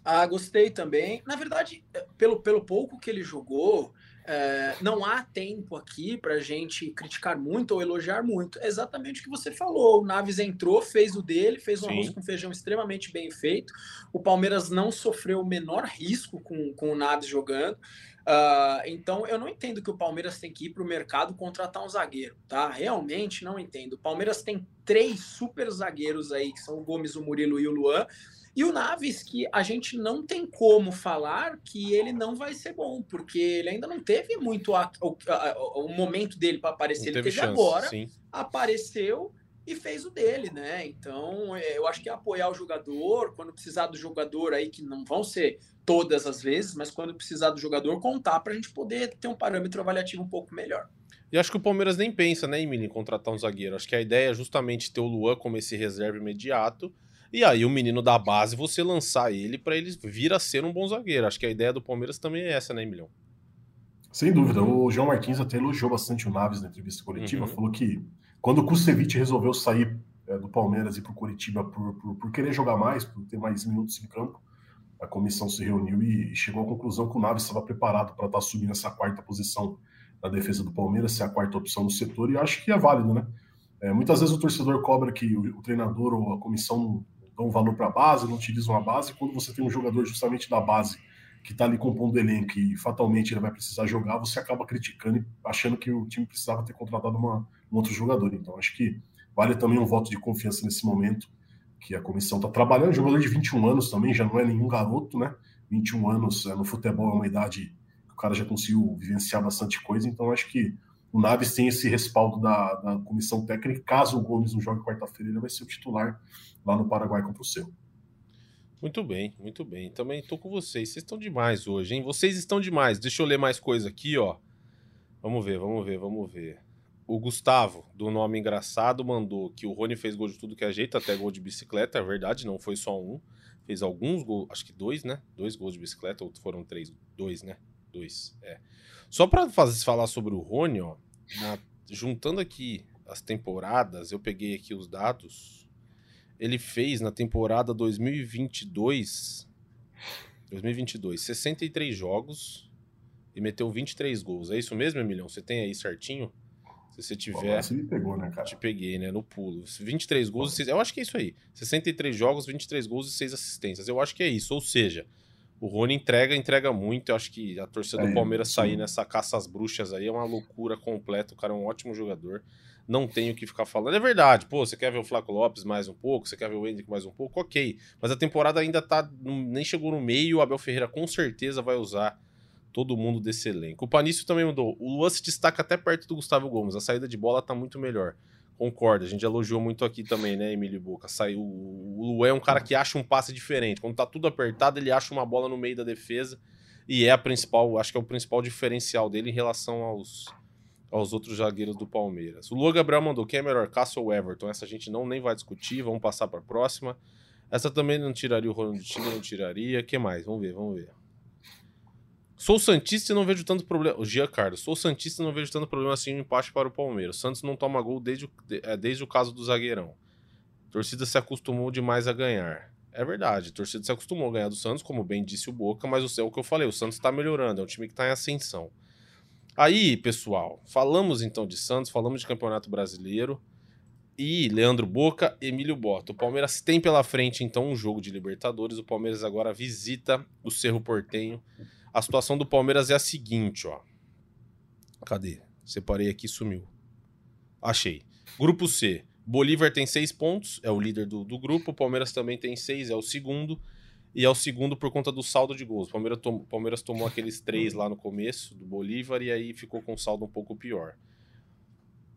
Ah, gostei também. Na verdade, pelo, pelo pouco que ele jogou, é, não há tempo aqui para gente criticar muito ou elogiar muito. É exatamente o que você falou. O Naves entrou, fez o dele, fez um Sim. arroz com feijão extremamente bem feito. O Palmeiras não sofreu o menor risco com, com o Naves jogando. Uh, então eu não entendo que o Palmeiras tem que ir para o mercado contratar um zagueiro, tá? Realmente não entendo. O Palmeiras tem três super zagueiros aí, que são o Gomes, o Murilo e o Luan. E o Naves, que a gente não tem como falar que ele não vai ser bom, porque ele ainda não teve muito a, o, a, o, momento dele para aparecer. Ele teve, teve chance, agora, sim. apareceu e fez o dele, né? Então, é, eu acho que é apoiar o jogador, quando precisar do jogador aí, que não vão ser todas as vezes, mas quando precisar do jogador, contar para a gente poder ter um parâmetro avaliativo um pouco melhor. E acho que o Palmeiras nem pensa, né, Emílio, em contratar um zagueiro. Acho que a ideia é justamente ter o Luan como esse reserva imediato e aí o menino da base, você lançar ele para ele vir a ser um bom zagueiro. Acho que a ideia do Palmeiras também é essa, né, Emilhão? Sem dúvida. O João Martins até elogiou bastante o Naves na entrevista coletiva. Uhum. Falou que quando o Kusevich resolveu sair é, do Palmeiras e para o Curitiba por, por, por, querer jogar mais, por ter mais minutos em campo, a comissão se reuniu e chegou à conclusão que o Naves estava preparado para estar tá assumindo essa quarta posição na defesa do Palmeiras, ser a quarta opção no setor, e acho que é válido, né? É, muitas vezes o torcedor cobra que o, o treinador ou a comissão dão valor para a base, não utilizam a base. Quando você tem um jogador justamente da base que está ali compondo o elenco e fatalmente ele vai precisar jogar, você acaba criticando e achando que o time precisava ter contratado uma, um outro jogador. Então, acho que vale também um voto de confiança nesse momento que a comissão está trabalhando. Jogador de 21 anos também, já não é nenhum garoto, né? 21 anos é, no futebol é uma idade que o cara já conseguiu vivenciar bastante coisa, então acho que o Naves tem esse respaldo da, da comissão técnica. Caso o Gomes não jogue quarta-feira, ele vai ser o titular lá no Paraguai contra o seu. Muito bem, muito bem. Também estou com vocês. Vocês estão demais hoje, hein? Vocês estão demais. Deixa eu ler mais coisa aqui, ó. Vamos ver, vamos ver, vamos ver. O Gustavo, do nome engraçado, mandou que o Rony fez gol de tudo que é jeito, até gol de bicicleta. É verdade, não foi só um. Fez alguns gols, acho que dois, né? Dois gols de bicicleta, ou foram três? Dois, né? Dois, é. Só para falar sobre o Rony, ó, na, juntando aqui as temporadas, eu peguei aqui os dados. Ele fez na temporada 2022 2022, 63 jogos e meteu 23 gols. É isso mesmo, Emilhão? Você tem aí certinho? Se você tiver. Você me pegou, né, cara? Te peguei, né? No pulo. 23 gols. Eu acho que é isso aí. 63 jogos, 23 gols e 6 assistências. Eu acho que é isso. Ou seja, o Rony entrega, entrega muito. Eu acho que a torcida é, do Palmeiras sim. sair nessa caça às bruxas aí é uma loucura completa. O cara é um ótimo jogador. Não tenho o que ficar falando. É verdade, pô, você quer ver o Flaco Lopes mais um pouco, você quer ver o Hendrick mais um pouco, ok. Mas a temporada ainda tá. Nem chegou no meio. O Abel Ferreira com certeza vai usar todo mundo desse elenco. O Panício também mandou. O Luan se destaca até perto do Gustavo Gomes. A saída de bola tá muito melhor. Concordo, a gente elogiou muito aqui também, né, Emílio Boca? Saiu, o Luan é um cara que acha um passe diferente. Quando tá tudo apertado, ele acha uma bola no meio da defesa e é a principal, acho que é o principal diferencial dele em relação aos, aos outros zagueiros do Palmeiras. O Luan Gabriel mandou: quem é melhor, Cássio ou Everton? Essa a gente não nem vai discutir, vamos passar para próxima. Essa também não tiraria o Ronald Chile, não tiraria. que mais? Vamos ver, vamos ver. Sou Santista e não vejo tanto problema. O Gia Carlos. Sou Santista e não vejo tanto problema assim no empate para o Palmeiras. Santos não toma gol desde o, é, desde o caso do zagueirão. A torcida se acostumou demais a ganhar. É verdade, a torcida se acostumou a ganhar do Santos, como bem disse o Boca, mas é o que eu falei, o Santos está melhorando, é um time que está em ascensão. Aí, pessoal, falamos então de Santos, falamos de Campeonato Brasileiro e Leandro Boca, Emílio Bota. O Palmeiras tem pela frente então um jogo de Libertadores, o Palmeiras agora visita o Cerro Portenho a situação do Palmeiras é a seguinte, ó. Cadê? Separei aqui, sumiu. Achei. Grupo C. Bolívar tem seis pontos, é o líder do, do grupo. O Palmeiras também tem seis, é o segundo. E é o segundo por conta do saldo de gols. O Palmeiras, tom, Palmeiras tomou aqueles três lá no começo do Bolívar e aí ficou com um saldo um pouco pior.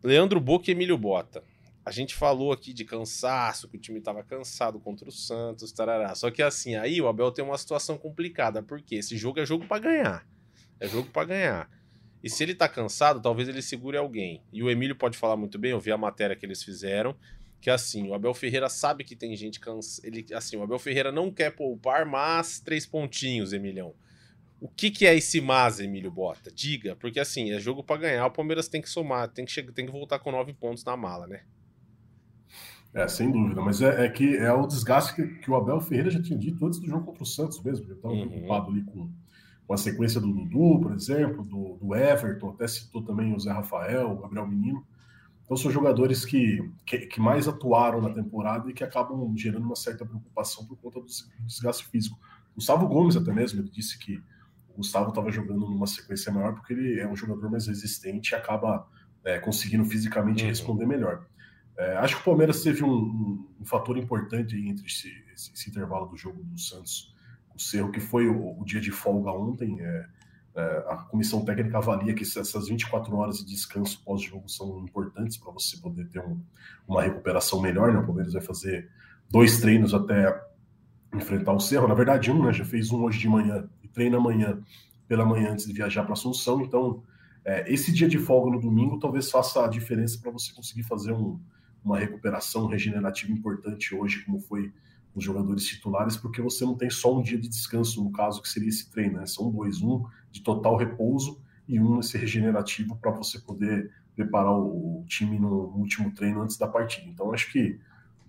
Leandro Boca e Emílio Bota a gente falou aqui de cansaço, que o time estava cansado contra o Santos, tarará. Só que assim, aí o Abel tem uma situação complicada, porque esse jogo é jogo para ganhar. É jogo para ganhar. E se ele tá cansado, talvez ele segure alguém. E o Emílio pode falar muito bem, eu vi a matéria que eles fizeram, que assim, o Abel Ferreira sabe que tem gente cansada. Ele, assim, o Abel Ferreira não quer poupar, mas três pontinhos, Emilhão. O que, que é esse mas, Emílio Bota? Diga, porque assim, é jogo para ganhar, o Palmeiras tem que somar, tem que, tem que voltar com nove pontos na mala, né? É, sem dúvida, mas é, é, que é o desgaste que, que, o Abel Ferreira já tinha dito antes do jogo contra o Santos mesmo. Ele estava uhum. preocupado ali com, com, a sequência do Dudu, por exemplo, do, do, Everton, até citou também o Zé Rafael, o Gabriel Menino. Então são jogadores que, que, que, mais atuaram na temporada e que acabam gerando uma certa preocupação por conta do desgaste físico. Gustavo Gomes até mesmo, ele disse que o Gustavo estava jogando numa sequência maior porque ele é um jogador mais resistente e acaba é, conseguindo fisicamente uhum. responder melhor. É, acho que o Palmeiras teve um, um, um fator importante entre esse, esse, esse, intervalo do jogo do Santos o Cerro, que foi o, o dia de folga ontem. É, é, a comissão técnica avalia que essas 24 horas de descanso pós-jogo são importantes para você poder ter um, uma recuperação melhor. Né? O Palmeiras vai fazer dois treinos até enfrentar o Cerro. Na verdade, um, né? Já fez um hoje de manhã e treina amanhã pela manhã antes de viajar para Assunção. Então, é, esse dia de folga no domingo talvez faça a diferença para você conseguir fazer um uma recuperação regenerativa importante hoje, como foi os jogadores titulares, porque você não tem só um dia de descanso, no caso que seria esse treino, né? São dois, um de total repouso e um esse regenerativo para você poder preparar o time no último treino antes da partida. Então acho que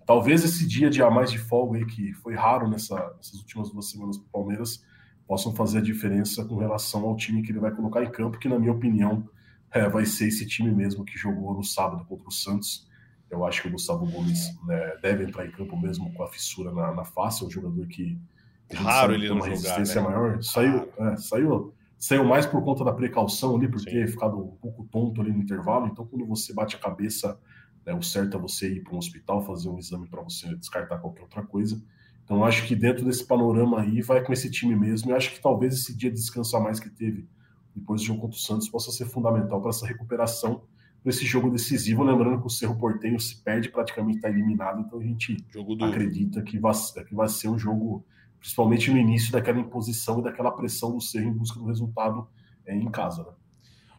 talvez esse dia de a mais de folga aí, que foi raro nessa, nessas últimas duas semanas para o Palmeiras, possam fazer a diferença com relação ao time que ele vai colocar em campo, que na minha opinião é, vai ser esse time mesmo que jogou no sábado contra o Santos eu acho que o Gustavo Gomes né, deve entrar em campo mesmo com a fissura na, na face, é um jogador que. Raro ele não uma jogar, resistência né? maior. Saiu, é, saiu, saiu mais por conta da precaução ali, por ter ficado um pouco tonto ali no intervalo. Então, quando você bate a cabeça, né, o certo é você ir para um hospital fazer um exame para você descartar qualquer outra coisa. Então, acho que dentro desse panorama aí, vai com esse time mesmo. E acho que talvez esse dia de descanso a mais que teve depois do jogo contra o Santos possa ser fundamental para essa recuperação esse jogo decisivo, lembrando que o Cerro Portenho se perde, praticamente está eliminado, então a gente acredita que vai, que vai ser um jogo, principalmente no início daquela imposição e daquela pressão do Cerro em busca do resultado é, em casa. Né?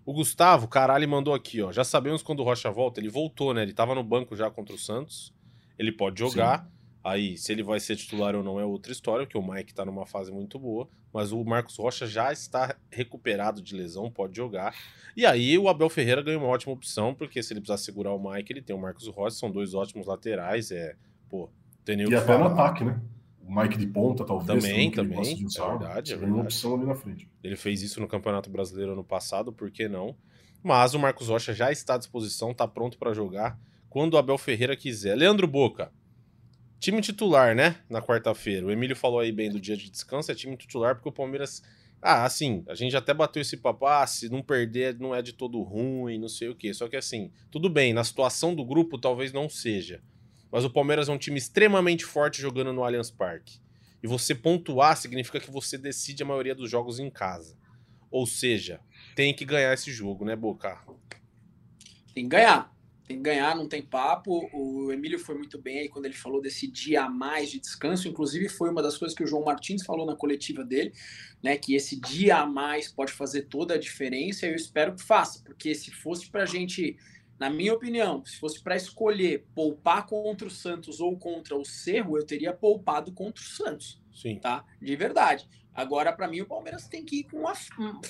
O Gustavo, caralho, mandou aqui, ó. Já sabemos quando o Rocha volta. Ele voltou, né? Ele estava no banco já contra o Santos. Ele pode jogar. Sim. Aí, se ele vai ser titular ou não é outra história, porque o Mike tá numa fase muito boa, mas o Marcos Rocha já está recuperado de lesão, pode jogar. E aí o Abel Ferreira ganha uma ótima opção, porque se ele precisar segurar o Mike, ele tem o Marcos Rocha, são dois ótimos laterais, é, pô, tem nem E até falar. no ataque, né? O Mike de ponta, talvez. Também, também, é verdade, é verdade. uma opção ali na frente. Ele fez isso no Campeonato Brasileiro ano passado, por que não? Mas o Marcos Rocha já está à disposição, tá pronto para jogar quando o Abel Ferreira quiser. Leandro Boca, Time titular, né? Na quarta-feira. O Emílio falou aí bem do dia de descanso, é time titular porque o Palmeiras. Ah, assim, a gente até bateu esse papo, ah, se não perder não é de todo ruim, não sei o quê. Só que assim, tudo bem, na situação do grupo talvez não seja. Mas o Palmeiras é um time extremamente forte jogando no Allianz Parque. E você pontuar significa que você decide a maioria dos jogos em casa. Ou seja, tem que ganhar esse jogo, né, Boca? Tem que ganhar. Tem que ganhar, não tem papo. O Emílio foi muito bem aí quando ele falou desse dia a mais de descanso. Inclusive, foi uma das coisas que o João Martins falou na coletiva dele, né? Que esse dia a mais pode fazer toda a diferença. E eu espero que faça, porque se fosse para a gente, na minha opinião, se fosse para escolher poupar contra o Santos ou contra o Cerro, eu teria poupado contra o Santos. Sim. Tá? De verdade. Agora, para mim, o Palmeiras tem que ir com a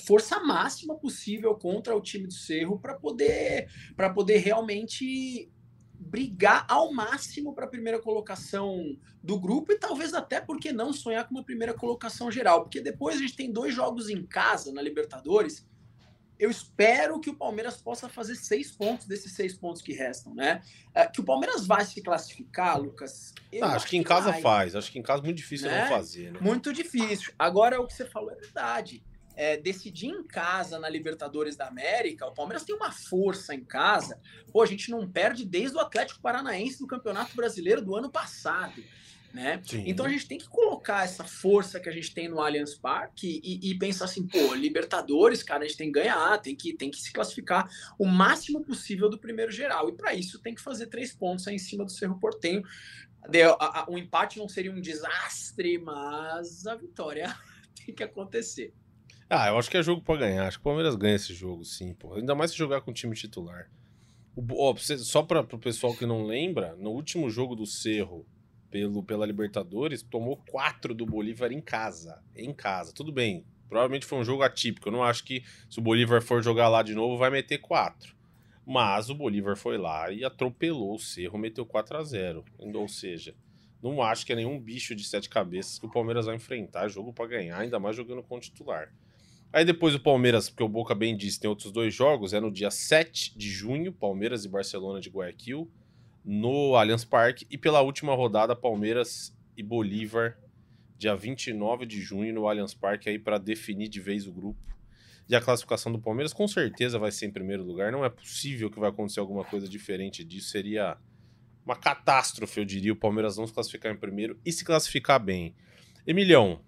força máxima possível contra o time do Cerro para poder, poder realmente brigar ao máximo para a primeira colocação do grupo e talvez até porque não sonhar com uma primeira colocação geral, porque depois a gente tem dois jogos em casa na Libertadores eu espero que o Palmeiras possa fazer seis pontos desses seis pontos que restam, né? É, que o Palmeiras vai se classificar, Lucas. Ah, acho, acho, que em casa vai. faz. Acho que em casa é muito difícil né? não fazer, né? Muito difícil. Agora, o que você falou é verdade. É, decidir em casa na Libertadores da América, o Palmeiras tem uma força em casa. Pô, a gente não perde desde o Atlético Paranaense do Campeonato Brasileiro do ano passado né? Então a gente tem que colocar essa força que a gente tem no Allianz Parque e, e, pensar assim, pô, Libertadores, cara, a gente tem que ganhar, tem que, tem que se classificar o máximo possível do primeiro geral. E para isso tem que fazer três pontos aí em cima do Cerro Portenho. O um empate não seria um desastre, mas a vitória tem que acontecer. Ah, eu acho que é jogo para ganhar. Acho que o Palmeiras ganha esse jogo, sim, pô. Ainda mais se jogar com o time titular. O, ó, só para o pessoal que não lembra, no último jogo do Cerro pelo, pela Libertadores, tomou quatro do Bolívar em casa. Em casa. Tudo bem. Provavelmente foi um jogo atípico. Eu não acho que se o Bolívar for jogar lá de novo, vai meter quatro. Mas o Bolívar foi lá e atropelou o Cerro, meteu 4 a 0 Ou seja, não acho que é nenhum bicho de sete cabeças que o Palmeiras vai enfrentar. Jogo para ganhar, ainda mais jogando com o titular. Aí depois o Palmeiras, porque o Boca bem disse, tem outros dois jogos. É no dia 7 de junho, Palmeiras e Barcelona de Guayaquil no Allianz Parque e pela última rodada Palmeiras e Bolívar, dia 29 de junho no Allianz Parque aí para definir de vez o grupo. E a classificação do Palmeiras com certeza vai ser em primeiro lugar, não é possível que vai acontecer alguma coisa diferente disso, seria uma catástrofe, eu diria, o Palmeiras não se classificar em primeiro e se classificar bem. Emilhão,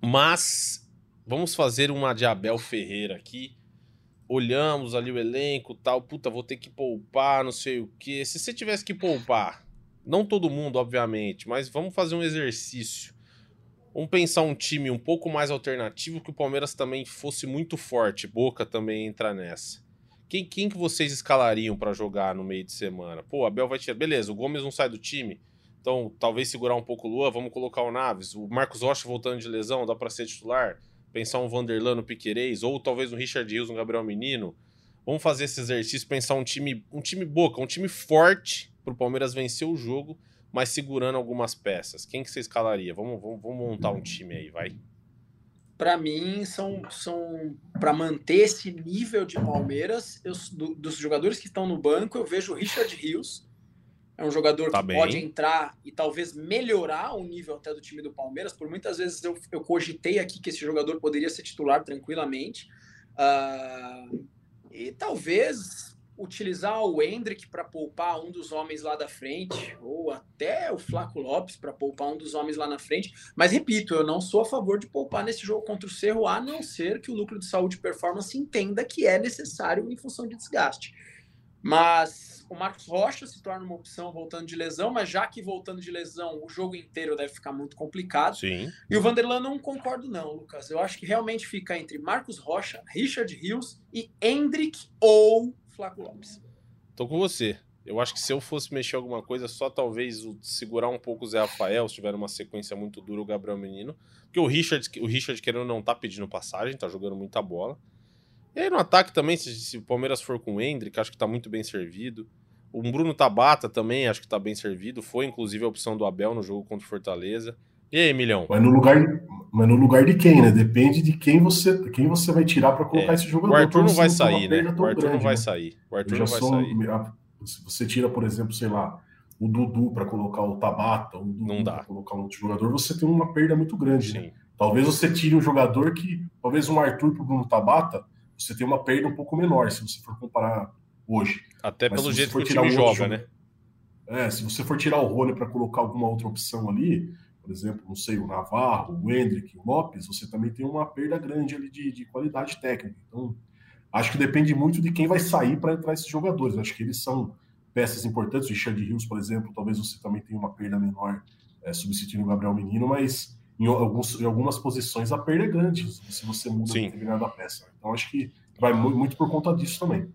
mas vamos fazer uma de Abel Ferreira aqui olhamos ali o elenco tal, puta, vou ter que poupar, não sei o que. Se você tivesse que poupar, não todo mundo, obviamente, mas vamos fazer um exercício. Vamos pensar um time um pouco mais alternativo que o Palmeiras também fosse muito forte. Boca também entra nessa. Quem, quem que vocês escalariam para jogar no meio de semana? Pô, Abel vai tirar. Beleza, o Gomes não sai do time. Então, talvez segurar um pouco o Lua, vamos colocar o Naves. O Marcos Rocha voltando de lesão, dá para ser titular pensar um Vanderlan no Piquerez, ou talvez um Richard Rios, um Gabriel Menino. Vamos fazer esse exercício, pensar um time, um time boca, um time forte para o Palmeiras vencer o jogo, mas segurando algumas peças. Quem que você escalaria? Vamos, vamos, vamos montar um time aí, vai. Para mim, são, são para manter esse nível de Palmeiras, eu, do, dos jogadores que estão no banco, eu vejo o Richard Rios, é um jogador tá que bem. pode entrar e talvez melhorar o nível até do time do Palmeiras. Por muitas vezes eu, eu cogitei aqui que esse jogador poderia ser titular tranquilamente. Uh, e talvez utilizar o Hendrick para poupar um dos homens lá da frente, ou até o Flaco Lopes para poupar um dos homens lá na frente. Mas repito, eu não sou a favor de poupar nesse jogo contra o Cerro, a não ser que o núcleo de saúde e performance entenda que é necessário em função de desgaste. Mas o Marcos Rocha se torna uma opção voltando de lesão, mas já que voltando de lesão, o jogo inteiro deve ficar muito complicado. Sim. E o Vanderlan não concordo, não, Lucas. Eu acho que realmente fica entre Marcos Rocha, Richard Rios e Hendrick ou Flaco Lopes. Tô com você. Eu acho que se eu fosse mexer alguma coisa, só talvez o, segurar um pouco o Zé Rafael, se tiver uma sequência muito dura, o Gabriel Menino. Porque o Richard, o Richard querendo não tá pedindo passagem, tá jogando muita bola. E aí no ataque também, se, se o Palmeiras for com o Hendrick, acho que tá muito bem servido. O Bruno Tabata também acho que tá bem servido. Foi, inclusive, a opção do Abel no jogo contra o Fortaleza. E aí, Milhão? Mas no lugar, mas no lugar de quem, né? Depende de quem você, quem você vai tirar para colocar é. esse jogador. O Arthur não vai sair, né? O Arthur grande, não vai né? sair. O Arthur não vai sair. Se você tira, por exemplo, sei lá, o Dudu para colocar o Tabata, o Dudu para colocar um outro jogador, você tem uma perda muito grande. Né? Talvez você tire um jogador que, talvez um Arthur para o Bruno Tabata, você tem uma perda um pouco menor se você for comparar hoje. Até Mas pelo jeito que o time joga, né? É, se você for tirar o Rony para colocar alguma outra opção ali, por exemplo, não sei, o Navarro, o Hendrick, o Lopes, você também tem uma perda grande ali de, de qualidade técnica. Então, acho que depende muito de quem vai sair para entrar esses jogadores. Acho que eles são peças importantes. O Richard Rios, por exemplo, talvez você também tenha uma perda menor é, substituindo o Gabriel Menino, mas em, alguns, em algumas posições a perda é grande se você muda Sim. determinada peça. Então acho que vai muito por conta disso também.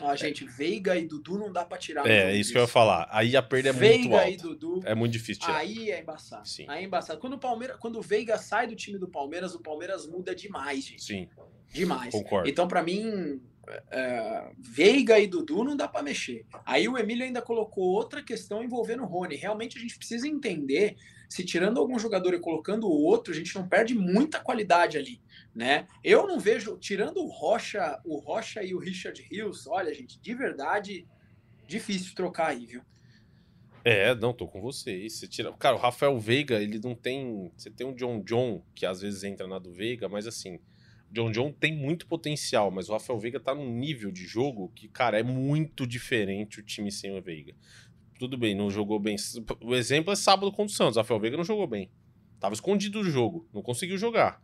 Ah, gente, Veiga e Dudu não dá para tirar. É, isso que eu ia falar. Aí a perda é Veiga muito alta. Veiga e Dudu. É muito difícil tirar. Aí é embaçado. Sim. Aí é embaçado. Quando o Palmeiras, quando o Veiga sai do time do Palmeiras, o Palmeiras muda demais, gente. Sim. Demais. Concordo. Então, para mim, é, Veiga e Dudu não dá para mexer. Aí o Emílio ainda colocou outra questão envolvendo o Rony. Realmente a gente precisa entender se tirando algum jogador e colocando o outro, a gente não perde muita qualidade ali, né? Eu não vejo, tirando o Rocha, o Rocha e o Richard Hills, olha, gente, de verdade, difícil trocar aí, viu? É, não, tô com você. Você tira... Cara, o Rafael Veiga, ele não tem. Você tem um John John, que às vezes entra na do Veiga, mas assim, John John tem muito potencial, mas o Rafael Veiga tá num nível de jogo que, cara, é muito diferente o time sem o Veiga tudo bem, não jogou bem. O exemplo é sábado contra o Santos. Rafael Veiga não jogou bem. Tava escondido do jogo, não conseguiu jogar.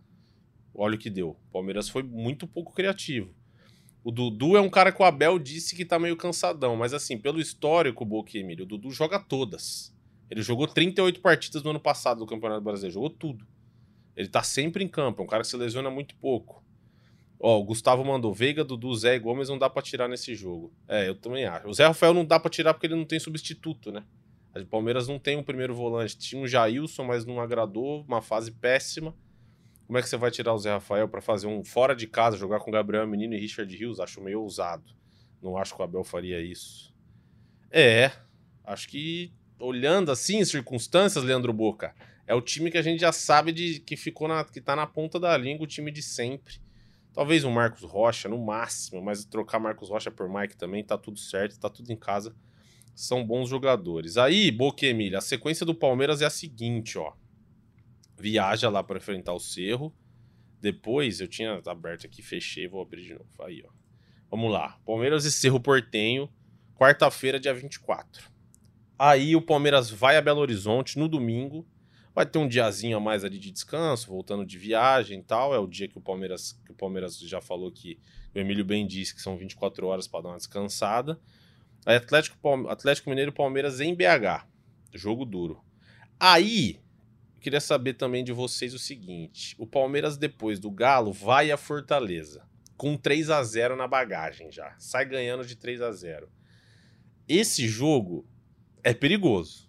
Olha o que deu. O Palmeiras foi muito pouco criativo. O Dudu é um cara que o Abel disse que tá meio cansadão, mas assim, pelo histórico, Boca Emílio, o Dudu joga todas. Ele jogou 38 partidas no ano passado do Campeonato Brasileiro, jogou tudo. Ele tá sempre em campo, é um cara que se lesiona muito pouco. Ó, o Gustavo mandou Veiga, Dudu, Zé e Gomes não dá para tirar nesse jogo. É, eu também acho. O Zé Rafael não dá para tirar porque ele não tem substituto, né? A Palmeiras não tem um primeiro volante. Tinha um Jailson, mas não agradou, uma fase péssima. Como é que você vai tirar o Zé Rafael para fazer um fora de casa, jogar com Gabriel Menino e Richard Rios? Acho meio ousado. Não acho que o Abel faria isso. É, acho que olhando assim as circunstâncias, Leandro Boca, é o time que a gente já sabe de que ficou na que tá na ponta da língua, o time de sempre Talvez um Marcos Rocha, no máximo, mas trocar Marcos Rocha por Mike também tá tudo certo, tá tudo em casa. São bons jogadores. Aí, Boca Emília, a sequência do Palmeiras é a seguinte, ó. Viaja lá para enfrentar o Cerro. Depois, eu tinha aberto aqui, fechei, vou abrir de novo. Aí, ó. Vamos lá. Palmeiras e Cerro Portenho, quarta-feira, dia 24. Aí o Palmeiras vai a Belo Horizonte no domingo Vai ter um diazinho a mais ali de descanso, voltando de viagem e tal. É o dia que o Palmeiras, que o Palmeiras já falou que o Emílio bem disse que são 24 horas para dar uma descansada. Aí Atlético, Atlético Mineiro e Palmeiras em BH. Jogo duro. Aí, queria saber também de vocês o seguinte: o Palmeiras, depois do Galo, vai a Fortaleza. Com 3 a 0 na bagagem já. Sai ganhando de 3 a 0 Esse jogo é perigoso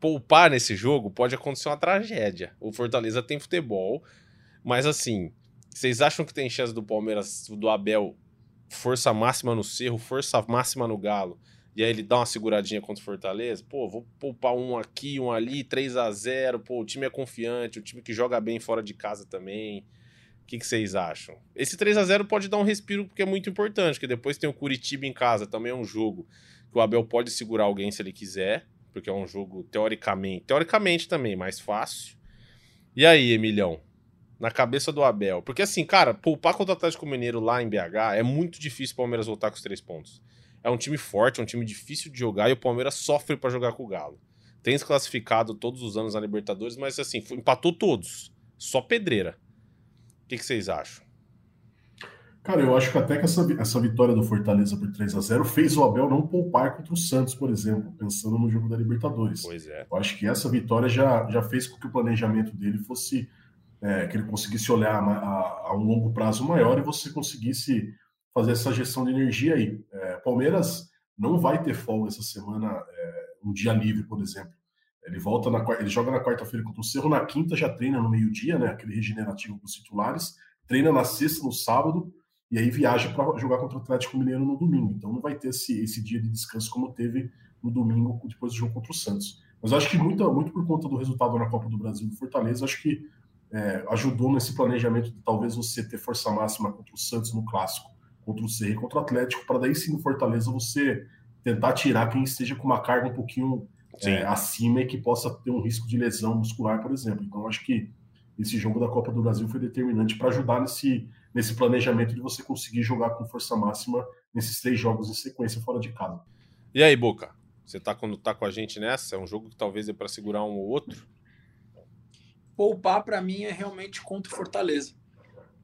poupar nesse jogo, pode acontecer uma tragédia. O Fortaleza tem futebol, mas assim, vocês acham que tem chance do Palmeiras, do Abel, força máxima no Cerro, força máxima no Galo, e aí ele dá uma seguradinha contra o Fortaleza? Pô, vou poupar um aqui, um ali, 3 a 0 pô, o time é confiante, o time que joga bem fora de casa também. O que, que vocês acham? Esse 3 a 0 pode dar um respiro porque é muito importante, porque depois tem o Curitiba em casa, também é um jogo que o Abel pode segurar alguém se ele quiser porque é um jogo teoricamente, teoricamente também mais fácil. E aí, Emilhão? Na cabeça do Abel. Porque assim, cara, poupar contra o Atlético Mineiro lá em BH é muito difícil o Palmeiras voltar com os três pontos. É um time forte, é um time difícil de jogar e o Palmeiras sofre para jogar com o Galo. Tem se classificado todos os anos na Libertadores, mas assim, empatou todos. Só pedreira. O que, que vocês acham? Cara, eu acho que até que essa, essa vitória do Fortaleza por 3 a 0 fez o Abel não poupar contra o Santos, por exemplo, pensando no jogo da Libertadores. Pois é. Eu acho que essa vitória já, já fez com que o planejamento dele fosse é, que ele conseguisse olhar a, a, a, um longo prazo maior e você conseguisse fazer essa gestão de energia aí. É, Palmeiras não vai ter folga essa semana, é, um dia livre, por exemplo. Ele volta na ele joga na quarta-feira contra o Cerro, na quinta já treina no meio-dia, né? Aquele regenerativo com os titulares, treina na sexta, no sábado e aí viaja para jogar contra o Atlético Mineiro no domingo. Então não vai ter esse, esse dia de descanso como teve no domingo, depois do jogo contra o Santos. Mas acho que muito, muito por conta do resultado na Copa do Brasil do Fortaleza, acho que é, ajudou nesse planejamento de talvez você ter força máxima contra o Santos no clássico, contra o e contra o Atlético, para daí sim no Fortaleza você tentar tirar quem esteja com uma carga um pouquinho é, acima e que possa ter um risco de lesão muscular, por exemplo. Então acho que esse jogo da Copa do Brasil foi determinante para ajudar nesse, nesse planejamento de você conseguir jogar com força máxima nesses três jogos em sequência fora de casa. E aí, Boca? Você tá quando tá com a gente nessa? É um jogo que talvez é para segurar um ou outro? Poupar para mim é realmente contra o Fortaleza.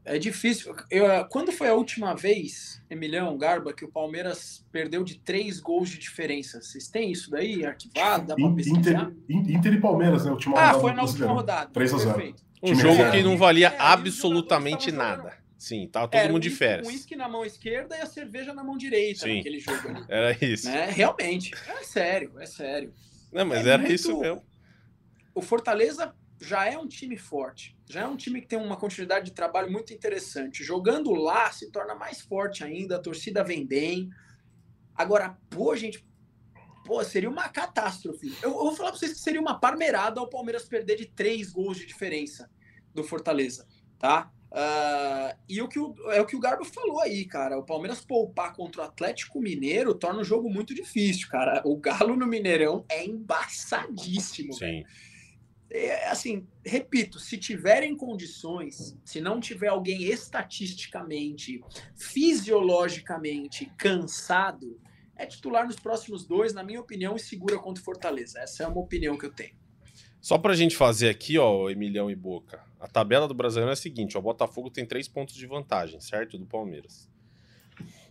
É difícil. Eu, quando foi a última vez, Emilhão, Garba, que o Palmeiras perdeu de três gols de diferença? Vocês têm isso daí arquivado? Dá pra Inter, Inter e Palmeiras, né? Última ah, foi na última rodada. 3 a 0. Perfeito. Um jogo que não valia é, absolutamente nada. Sim, tava todo Era mundo de férias. O uísque na mão esquerda e a cerveja na mão direita Sim. naquele jogo ali. Era isso. Né? Realmente. É sério, é sério. Não, mas É era muito- isso mesmo. O Fortaleza já é um time forte. Já é um time que tem uma continuidade de trabalho muito interessante. Jogando lá se torna mais forte ainda, a torcida vem bem. Agora, pô, gente, pô, seria uma catástrofe. Eu, eu vou falar pra vocês que seria uma parmeirada ao Palmeiras perder de três gols de diferença do Fortaleza, tá? Ah, e o que o, é o que o Garbo falou aí, cara. O Palmeiras poupar contra o Atlético Mineiro torna o jogo muito difícil, cara. O Galo no Mineirão é embaçadíssimo. Sim. É, assim, repito, se tiverem condições, se não tiver alguém estatisticamente, fisiologicamente cansado, é titular nos próximos dois, na minha opinião, e segura contra o Fortaleza. Essa é uma opinião que eu tenho. Só pra gente fazer aqui, ó, Emilhão e Boca. A tabela do Brasileirão é a seguinte: ó, o Botafogo tem três pontos de vantagem, certo? Do Palmeiras.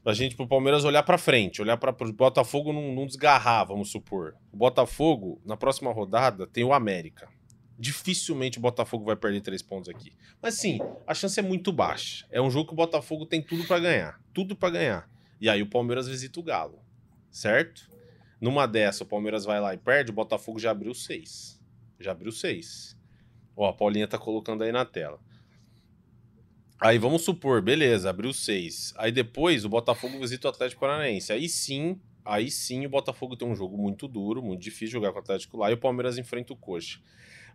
Pra gente, pro Palmeiras olhar pra frente, olhar para o Botafogo não, não desgarrar, vamos supor. O Botafogo, na próxima rodada, tem o América. Dificilmente o Botafogo vai perder três pontos aqui. Mas sim, a chance é muito baixa. É um jogo que o Botafogo tem tudo pra ganhar. Tudo pra ganhar. E aí o Palmeiras visita o Galo. Certo? Numa dessa, o Palmeiras vai lá e perde, o Botafogo já abriu seis. Já abriu seis. Ó, a Paulinha tá colocando aí na tela. Aí vamos supor, beleza, abriu seis. Aí depois o Botafogo visita o Atlético Paranaense. Aí sim, aí sim o Botafogo tem um jogo muito duro, muito difícil jogar com o Atlético lá e o Palmeiras enfrenta o Coxa.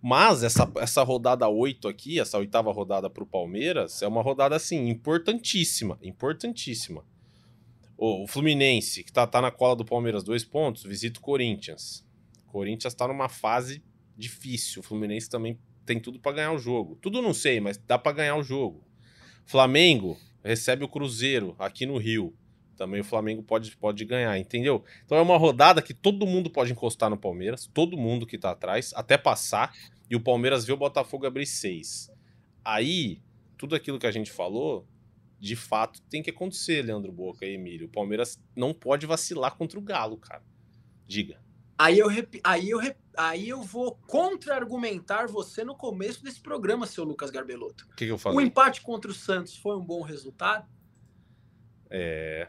Mas essa, essa rodada 8 aqui, essa oitava rodada pro Palmeiras, é uma rodada assim, importantíssima, importantíssima. O, o Fluminense, que tá, tá na cola do Palmeiras, dois pontos, visita o Corinthians. O Corinthians tá numa fase difícil. O Fluminense também tem tudo pra ganhar o jogo. Tudo não sei, mas dá pra ganhar o jogo. Flamengo recebe o Cruzeiro aqui no Rio. Também o Flamengo pode, pode ganhar, entendeu? Então é uma rodada que todo mundo pode encostar no Palmeiras, todo mundo que tá atrás, até passar, e o Palmeiras vê o Botafogo abrir seis. Aí, tudo aquilo que a gente falou, de fato, tem que acontecer, Leandro Boca e Emílio. O Palmeiras não pode vacilar contra o Galo, cara. Diga. Aí eu, rep- aí eu, rep- aí eu vou contra-argumentar você no começo desse programa, seu Lucas Garbelotto. O que, que eu O falei? empate contra o Santos foi um bom resultado? É.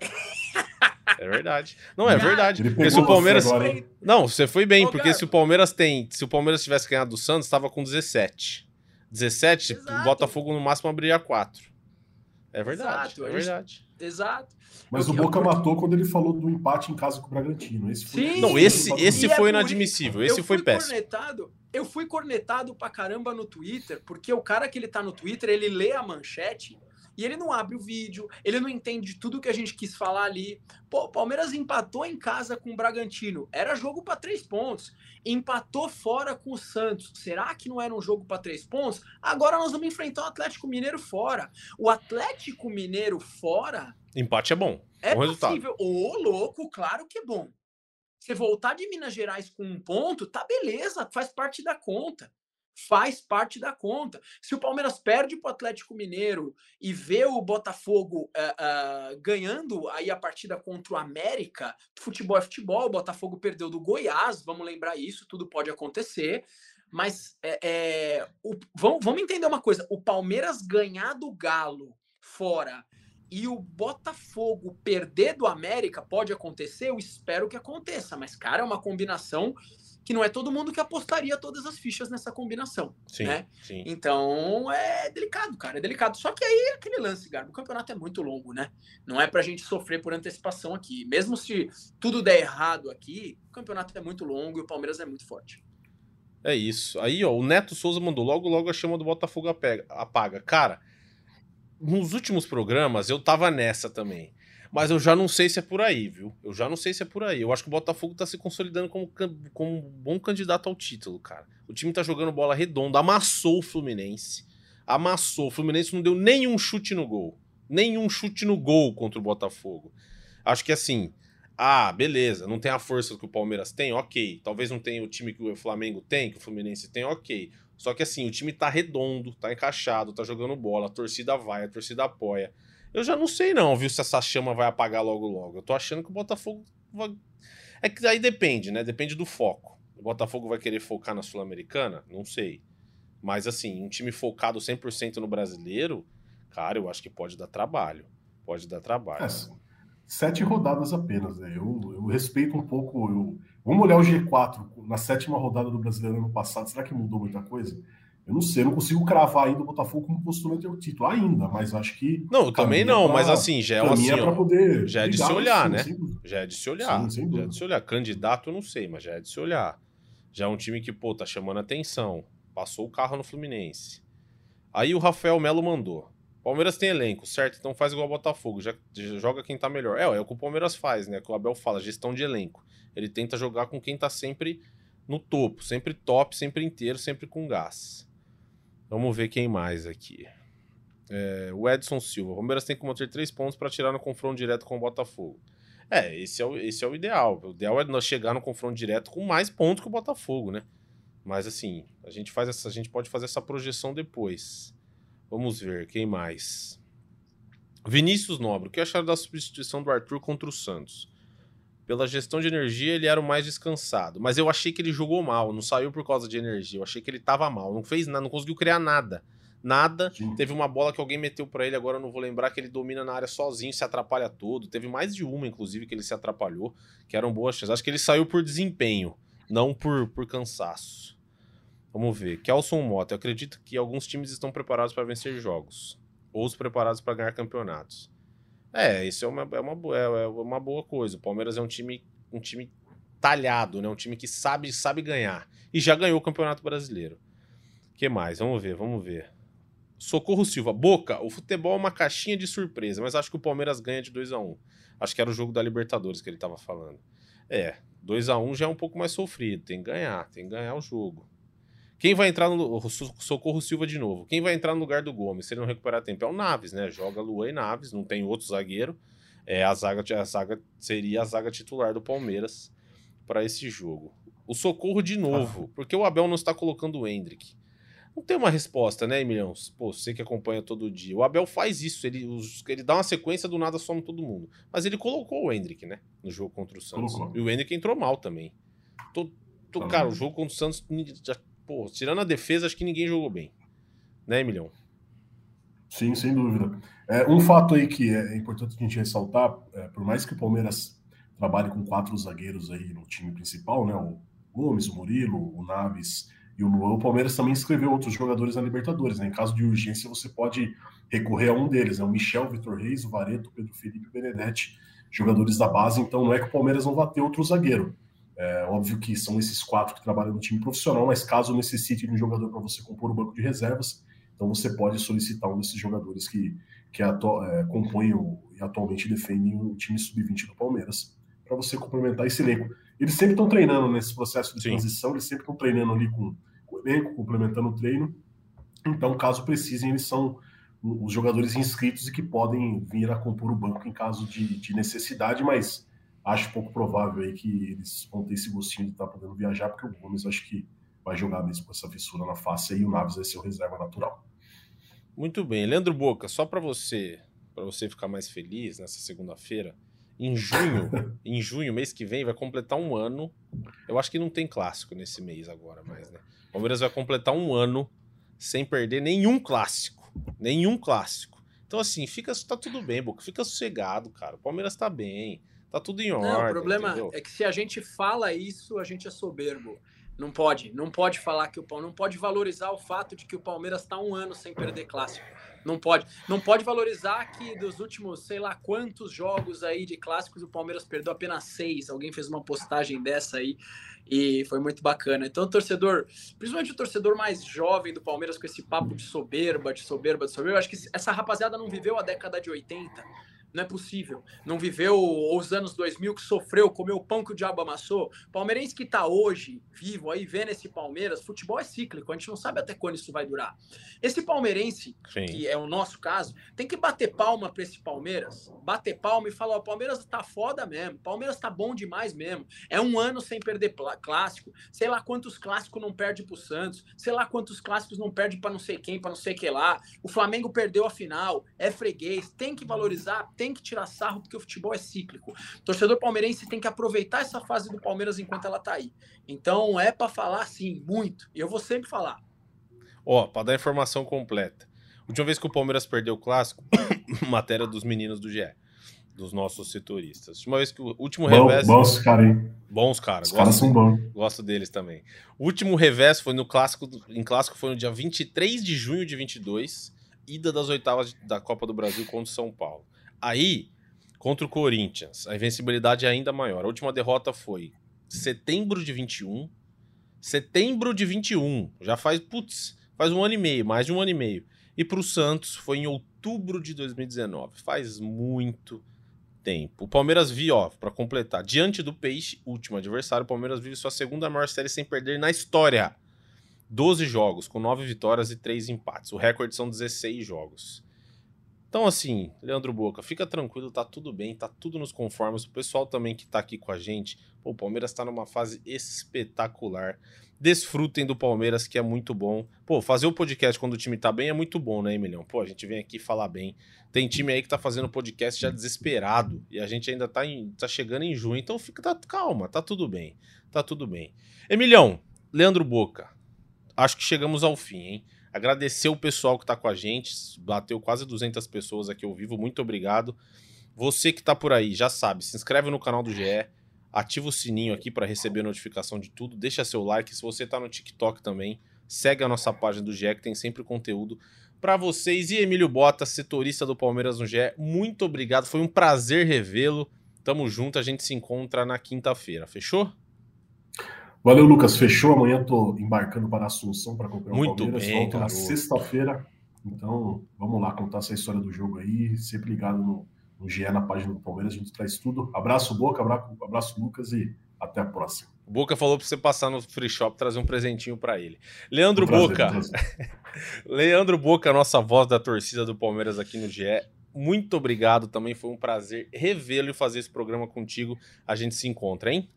É verdade. Não, é Cara, verdade. Porque se o Palmeiras. agora? Não, você foi bem, Ô, porque Garbo. se o Palmeiras tem. Se o Palmeiras tivesse ganhado do Santos, estava com 17. 17, Exato. o Botafogo no máximo abriria 4. É verdade. Exato, é gente- verdade. Exato. Mas o Boca eu- matou quando ele falou do empate em casa com o Bragantino. Esse foi Sim. Não, esse, esse é foi inadmissível. Eu Esse foi fui péssimo. Cornetado, eu fui cornetado pra caramba no Twitter, porque o cara que ele tá no Twitter, ele lê a manchete e ele não abre o vídeo, ele não entende tudo que a gente quis falar ali. Pô, o Palmeiras empatou em casa com o Bragantino. Era jogo pra três pontos. Empatou fora com o Santos. Será que não era um jogo pra três pontos? Agora nós vamos enfrentar o Atlético Mineiro fora. O Atlético Mineiro fora Empate é bom. é Bom possível. Ô, louco, claro que é bom. Você voltar de Minas Gerais com um ponto, tá beleza, faz parte da conta. Faz parte da conta. Se o Palmeiras perde para o Atlético Mineiro e vê o Botafogo ah, ah, ganhando aí a partida contra o América, futebol é futebol, o Botafogo perdeu do Goiás, vamos lembrar isso, tudo pode acontecer. Mas é, é, o- vamos, vamos entender uma coisa: o Palmeiras ganhar do Galo fora e o Botafogo perder do América pode acontecer, eu espero que aconteça, mas, cara, é uma combinação que não é todo mundo que apostaria todas as fichas nessa combinação. Sim, né? sim. Então é delicado, cara, é delicado. Só que aí é aquele lance, Garbo, o campeonato é muito longo, né? Não é pra gente sofrer por antecipação aqui. Mesmo se tudo der errado aqui, o campeonato é muito longo e o Palmeiras é muito forte. É isso. Aí, ó, o Neto Souza mandou logo, logo a chama do Botafogo apaga. Cara, nos últimos programas eu tava nessa também. Mas eu já não sei se é por aí, viu? Eu já não sei se é por aí. Eu acho que o Botafogo tá se consolidando como, como um bom candidato ao título, cara. O time tá jogando bola redonda, amassou o Fluminense. Amassou. O Fluminense não deu nenhum chute no gol. Nenhum chute no gol contra o Botafogo. Acho que assim, Ah, beleza, não tem a força que o Palmeiras tem, ok. Talvez não tenha o time que o Flamengo tem, que o Fluminense tem, ok. Só que assim, o time tá redondo, tá encaixado, tá jogando bola, a torcida vai, a torcida apoia. Eu já não sei não, viu, se essa chama vai apagar logo logo. Eu tô achando que o Botafogo vai... É que aí depende, né? Depende do foco. O Botafogo vai querer focar na Sul-Americana? Não sei. Mas assim, um time focado 100% no brasileiro, cara, eu acho que pode dar trabalho. Pode dar trabalho. É, sete rodadas apenas, né? Eu, eu respeito um pouco. Eu... Vamos olhar o G4 na sétima rodada do brasileiro ano passado. Será que mudou muita coisa? Eu não sei, eu não consigo cravar ainda o Botafogo como postulante ao título ainda, mas acho que. Não, eu também não, pra, mas assim, já é assim, ó, poder já é de se olhar, né? Já é de se olhar. Sim, já é de se olhar. Candidato, eu não sei, mas já é de se olhar. Já é um time que, pô, tá chamando atenção. Passou o carro no Fluminense. Aí o Rafael Melo mandou. Palmeiras tem elenco, certo? Então faz igual o Botafogo, já, já joga quem tá melhor. É, é o que o Palmeiras faz, né? Que o Abel fala, gestão de elenco. Ele tenta jogar com quem tá sempre no topo, sempre top, sempre inteiro, sempre com gás. Vamos ver quem mais aqui. É, o Edson Silva. O Palmeiras tem que manter três pontos para tirar no confronto direto com o Botafogo. É, esse é o, esse é o ideal. O ideal é nós chegar no confronto direto com mais pontos que o Botafogo, né? Mas assim, a gente faz essa, a gente pode fazer essa projeção depois. Vamos ver quem mais. Vinícius Nobre, o que acharam da substituição do Arthur contra o Santos? Pela gestão de energia, ele era o mais descansado. Mas eu achei que ele jogou mal, não saiu por causa de energia. Eu achei que ele tava mal, não fez nada, não conseguiu criar nada nada. Sim. Teve uma bola que alguém meteu para ele, agora eu não vou lembrar, que ele domina na área sozinho, se atrapalha todo. Teve mais de uma, inclusive, que ele se atrapalhou, que eram boas chances. Acho que ele saiu por desempenho, não por, por cansaço. Vamos ver. Kelson Mota, eu acredito que alguns times estão preparados para vencer jogos, outros preparados para ganhar campeonatos. É, isso é uma, é, uma, é, é uma boa coisa. O Palmeiras é um time, um time talhado, né? Um time que sabe, sabe ganhar. E já ganhou o Campeonato Brasileiro. que mais? Vamos ver, vamos ver. Socorro Silva. Boca, o futebol é uma caixinha de surpresa, mas acho que o Palmeiras ganha de 2 a 1 um. Acho que era o jogo da Libertadores que ele estava falando. É, 2 a 1 um já é um pouco mais sofrido. Tem que ganhar, tem que ganhar o jogo. Quem vai entrar no. Socorro Silva de novo. Quem vai entrar no lugar do Gomes se ele não recuperar tempo? É o Naves, né? Joga Luan e Naves, não tem outro zagueiro. É, a, zaga, a zaga seria a zaga titular do Palmeiras para esse jogo. O Socorro de novo, ah. porque o Abel não está colocando o Hendrick. Não tem uma resposta, né, Emilhão? Pô, você que acompanha todo dia. O Abel faz isso, ele, ele dá uma sequência do nada some todo mundo. Mas ele colocou o Hendrick, né? No jogo contra o Santos. Colocou. E o Hendrick entrou mal também. Tô, tô, tá cara, o jogo contra o Santos, pô, tirando a defesa, acho que ninguém jogou bem. Né, Emilhão? Sim, sem dúvida. É, um fato aí que é importante a gente ressaltar, é, por mais que o Palmeiras trabalhe com quatro zagueiros aí no time principal, né? O Gomes, o Murilo, o Naves e o Luan, o Palmeiras também inscreveu outros jogadores na Libertadores. Né? Em caso de urgência, você pode recorrer a um deles. É o Michel, Vitor Reis, o Vareto, o Pedro Felipe e Benedetti, jogadores da base. Então não é que o Palmeiras não vá ter outro zagueiro. É óbvio que são esses quatro que trabalham no time profissional, mas caso necessite de um jogador para você compor o banco de reservas, então você pode solicitar um desses jogadores que, que atu é, compõem o, e atualmente defendem o time sub-20 do Palmeiras, para você complementar esse elenco. Eles sempre estão treinando nesse processo de Sim. transição, eles sempre estão treinando ali com elenco, complementando o treino. Então, caso precisem, eles são os jogadores inscritos e que podem vir a compor o banco em caso de, de necessidade, mas acho pouco provável aí que eles vão ter esse gostinho de estar tá podendo viajar, porque o Gomes acho que vai jogar mesmo com essa fissura na face e o Naves vai ser o reserva natural. Muito bem, Leandro Boca, só para você, para você ficar mais feliz nessa segunda-feira, em junho, em junho, mês que vem, vai completar um ano. Eu acho que não tem clássico nesse mês agora mais, né? O Palmeiras vai completar um ano sem perder nenhum clássico. Nenhum clássico. Então, assim, fica, tá tudo bem, Boca. Fica sossegado, cara. O Palmeiras tá bem. Tá tudo em ordem. Não, o problema entendeu? é que se a gente fala isso, a gente é soberbo. Não pode, não pode falar que o Palmeiras não pode valorizar o fato de que o Palmeiras está um ano sem perder clássico. Não pode, não pode valorizar que dos últimos, sei lá quantos jogos aí de clássicos o Palmeiras perdeu apenas seis. Alguém fez uma postagem dessa aí e foi muito bacana. Então, o torcedor, principalmente o torcedor mais jovem do Palmeiras, com esse papo de soberba, de soberba, de soberba, acho que essa rapaziada não viveu a década de 80 Não é possível. Não viveu os anos 2000 que sofreu, comeu o pão que o diabo amassou. Palmeirense que está hoje vivo aí, vendo esse Palmeiras, futebol é cíclico, a gente não sabe até quando isso vai durar. Esse palmeirense, Sim. que é o nosso caso, tem que bater palma para esse Palmeiras, bater palma e falar: o Palmeiras tá foda mesmo, Palmeiras tá bom demais mesmo. É um ano sem perder clássico, sei lá quantos clássicos não perde pro Santos, sei lá quantos clássicos não perde para não sei quem, para não sei que lá. O Flamengo perdeu a final, é freguês, tem que valorizar tem que tirar sarro porque o futebol é cíclico. O torcedor palmeirense tem que aproveitar essa fase do Palmeiras enquanto ela tá aí. Então é para falar sim, muito. E eu vou sempre falar. Ó, para dar a informação completa. Última vez que o Palmeiras perdeu o clássico, matéria dos meninos do GE, dos nossos setoristas. Última vez que o último Bom, revés. Bons caras, hein? Bons caras. Os caras são bons. Gosto deles também. O último revés foi no clássico, em clássico foi no dia 23 de junho de 22, ida das oitavas da Copa do Brasil contra o São Paulo. Aí, contra o Corinthians, a invencibilidade é ainda maior. A última derrota foi setembro de 21. Setembro de 21. Já faz, putz, faz um ano e meio, mais de um ano e meio. E para o Santos foi em outubro de 2019. Faz muito tempo. O Palmeiras viu, ó, para completar, diante do Peixe, último adversário, o Palmeiras vive sua segunda maior série sem perder na história. 12 jogos, com 9 vitórias e 3 empates. O recorde são 16 jogos. Então, assim, Leandro Boca, fica tranquilo, tá tudo bem, tá tudo nos conformes. O pessoal também que tá aqui com a gente, pô, o Palmeiras tá numa fase espetacular. Desfrutem do Palmeiras, que é muito bom. Pô, fazer o podcast quando o time tá bem é muito bom, né, Emilhão? Pô, a gente vem aqui falar bem. Tem time aí que tá fazendo podcast já desesperado e a gente ainda tá, em, tá chegando em junho, então fica, tá, calma, tá tudo bem, tá tudo bem. Emilhão, Leandro Boca, acho que chegamos ao fim, hein? Agradecer o pessoal que está com a gente, bateu quase 200 pessoas aqui ao vivo, muito obrigado. Você que está por aí, já sabe, se inscreve no canal do GE, ativa o sininho aqui para receber notificação de tudo, deixa seu like. Se você está no TikTok também, segue a nossa página do GE, que tem sempre conteúdo para vocês. E Emílio Bota, setorista do Palmeiras no GE, muito obrigado, foi um prazer revê-lo. Tamo junto, a gente se encontra na quinta-feira, fechou? Valeu, Lucas. Fechou. Amanhã estou embarcando para a Assunção para acompanhar o Palmeiras. Bem, Volto na sexta-feira. Então, vamos lá contar essa história do jogo aí. Sempre ligado no, no GE, na página do Palmeiras. A gente traz tudo. Abraço, Boca. Abraço, abraço Lucas. E até a próxima. O Boca falou para você passar no free shop trazer um presentinho para ele. Leandro prazer, Boca. Leandro Boca, nossa voz da torcida do Palmeiras aqui no GE. Muito obrigado. Também foi um prazer revê-lo e fazer esse programa contigo. A gente se encontra, hein?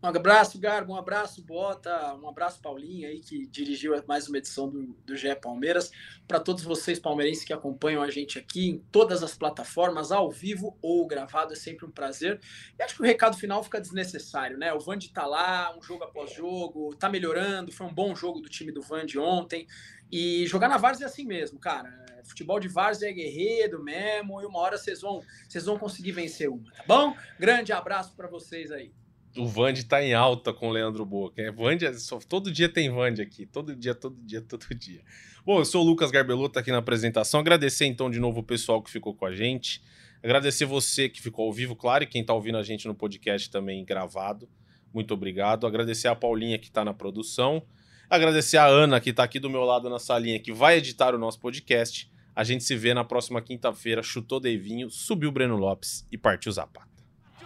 Um abraço, Garbo, um abraço, Bota, um abraço, Paulinho, aí, que dirigiu mais uma edição do, do GE Palmeiras. Para todos vocês palmeirenses que acompanham a gente aqui em todas as plataformas, ao vivo ou gravado, é sempre um prazer. E acho que o recado final fica desnecessário, né? O Vande tá lá, um jogo após jogo, tá melhorando, foi um bom jogo do time do Vande ontem. E jogar na Várzea é assim mesmo, cara. Futebol de Várzea é guerreiro mesmo, e uma hora vocês vão, vocês vão conseguir vencer uma, tá bom? Grande abraço para vocês aí. O Vande tá em alta com o Leandro Boca. É, Vande, todo dia tem Vande aqui. Todo dia, todo dia, todo dia. Bom, eu sou o Lucas Garbelotto aqui na apresentação. Agradecer então de novo o pessoal que ficou com a gente. Agradecer você que ficou ao vivo, claro, e quem tá ouvindo a gente no podcast também gravado. Muito obrigado. Agradecer a Paulinha que está na produção. Agradecer a Ana que está aqui do meu lado na salinha que vai editar o nosso podcast. A gente se vê na próxima quinta-feira. Chutou Deivinho, subiu Breno Lopes e partiu Zapata.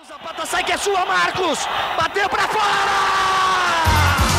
Zapata sai que é sua, Marcos! Bateu pra fora!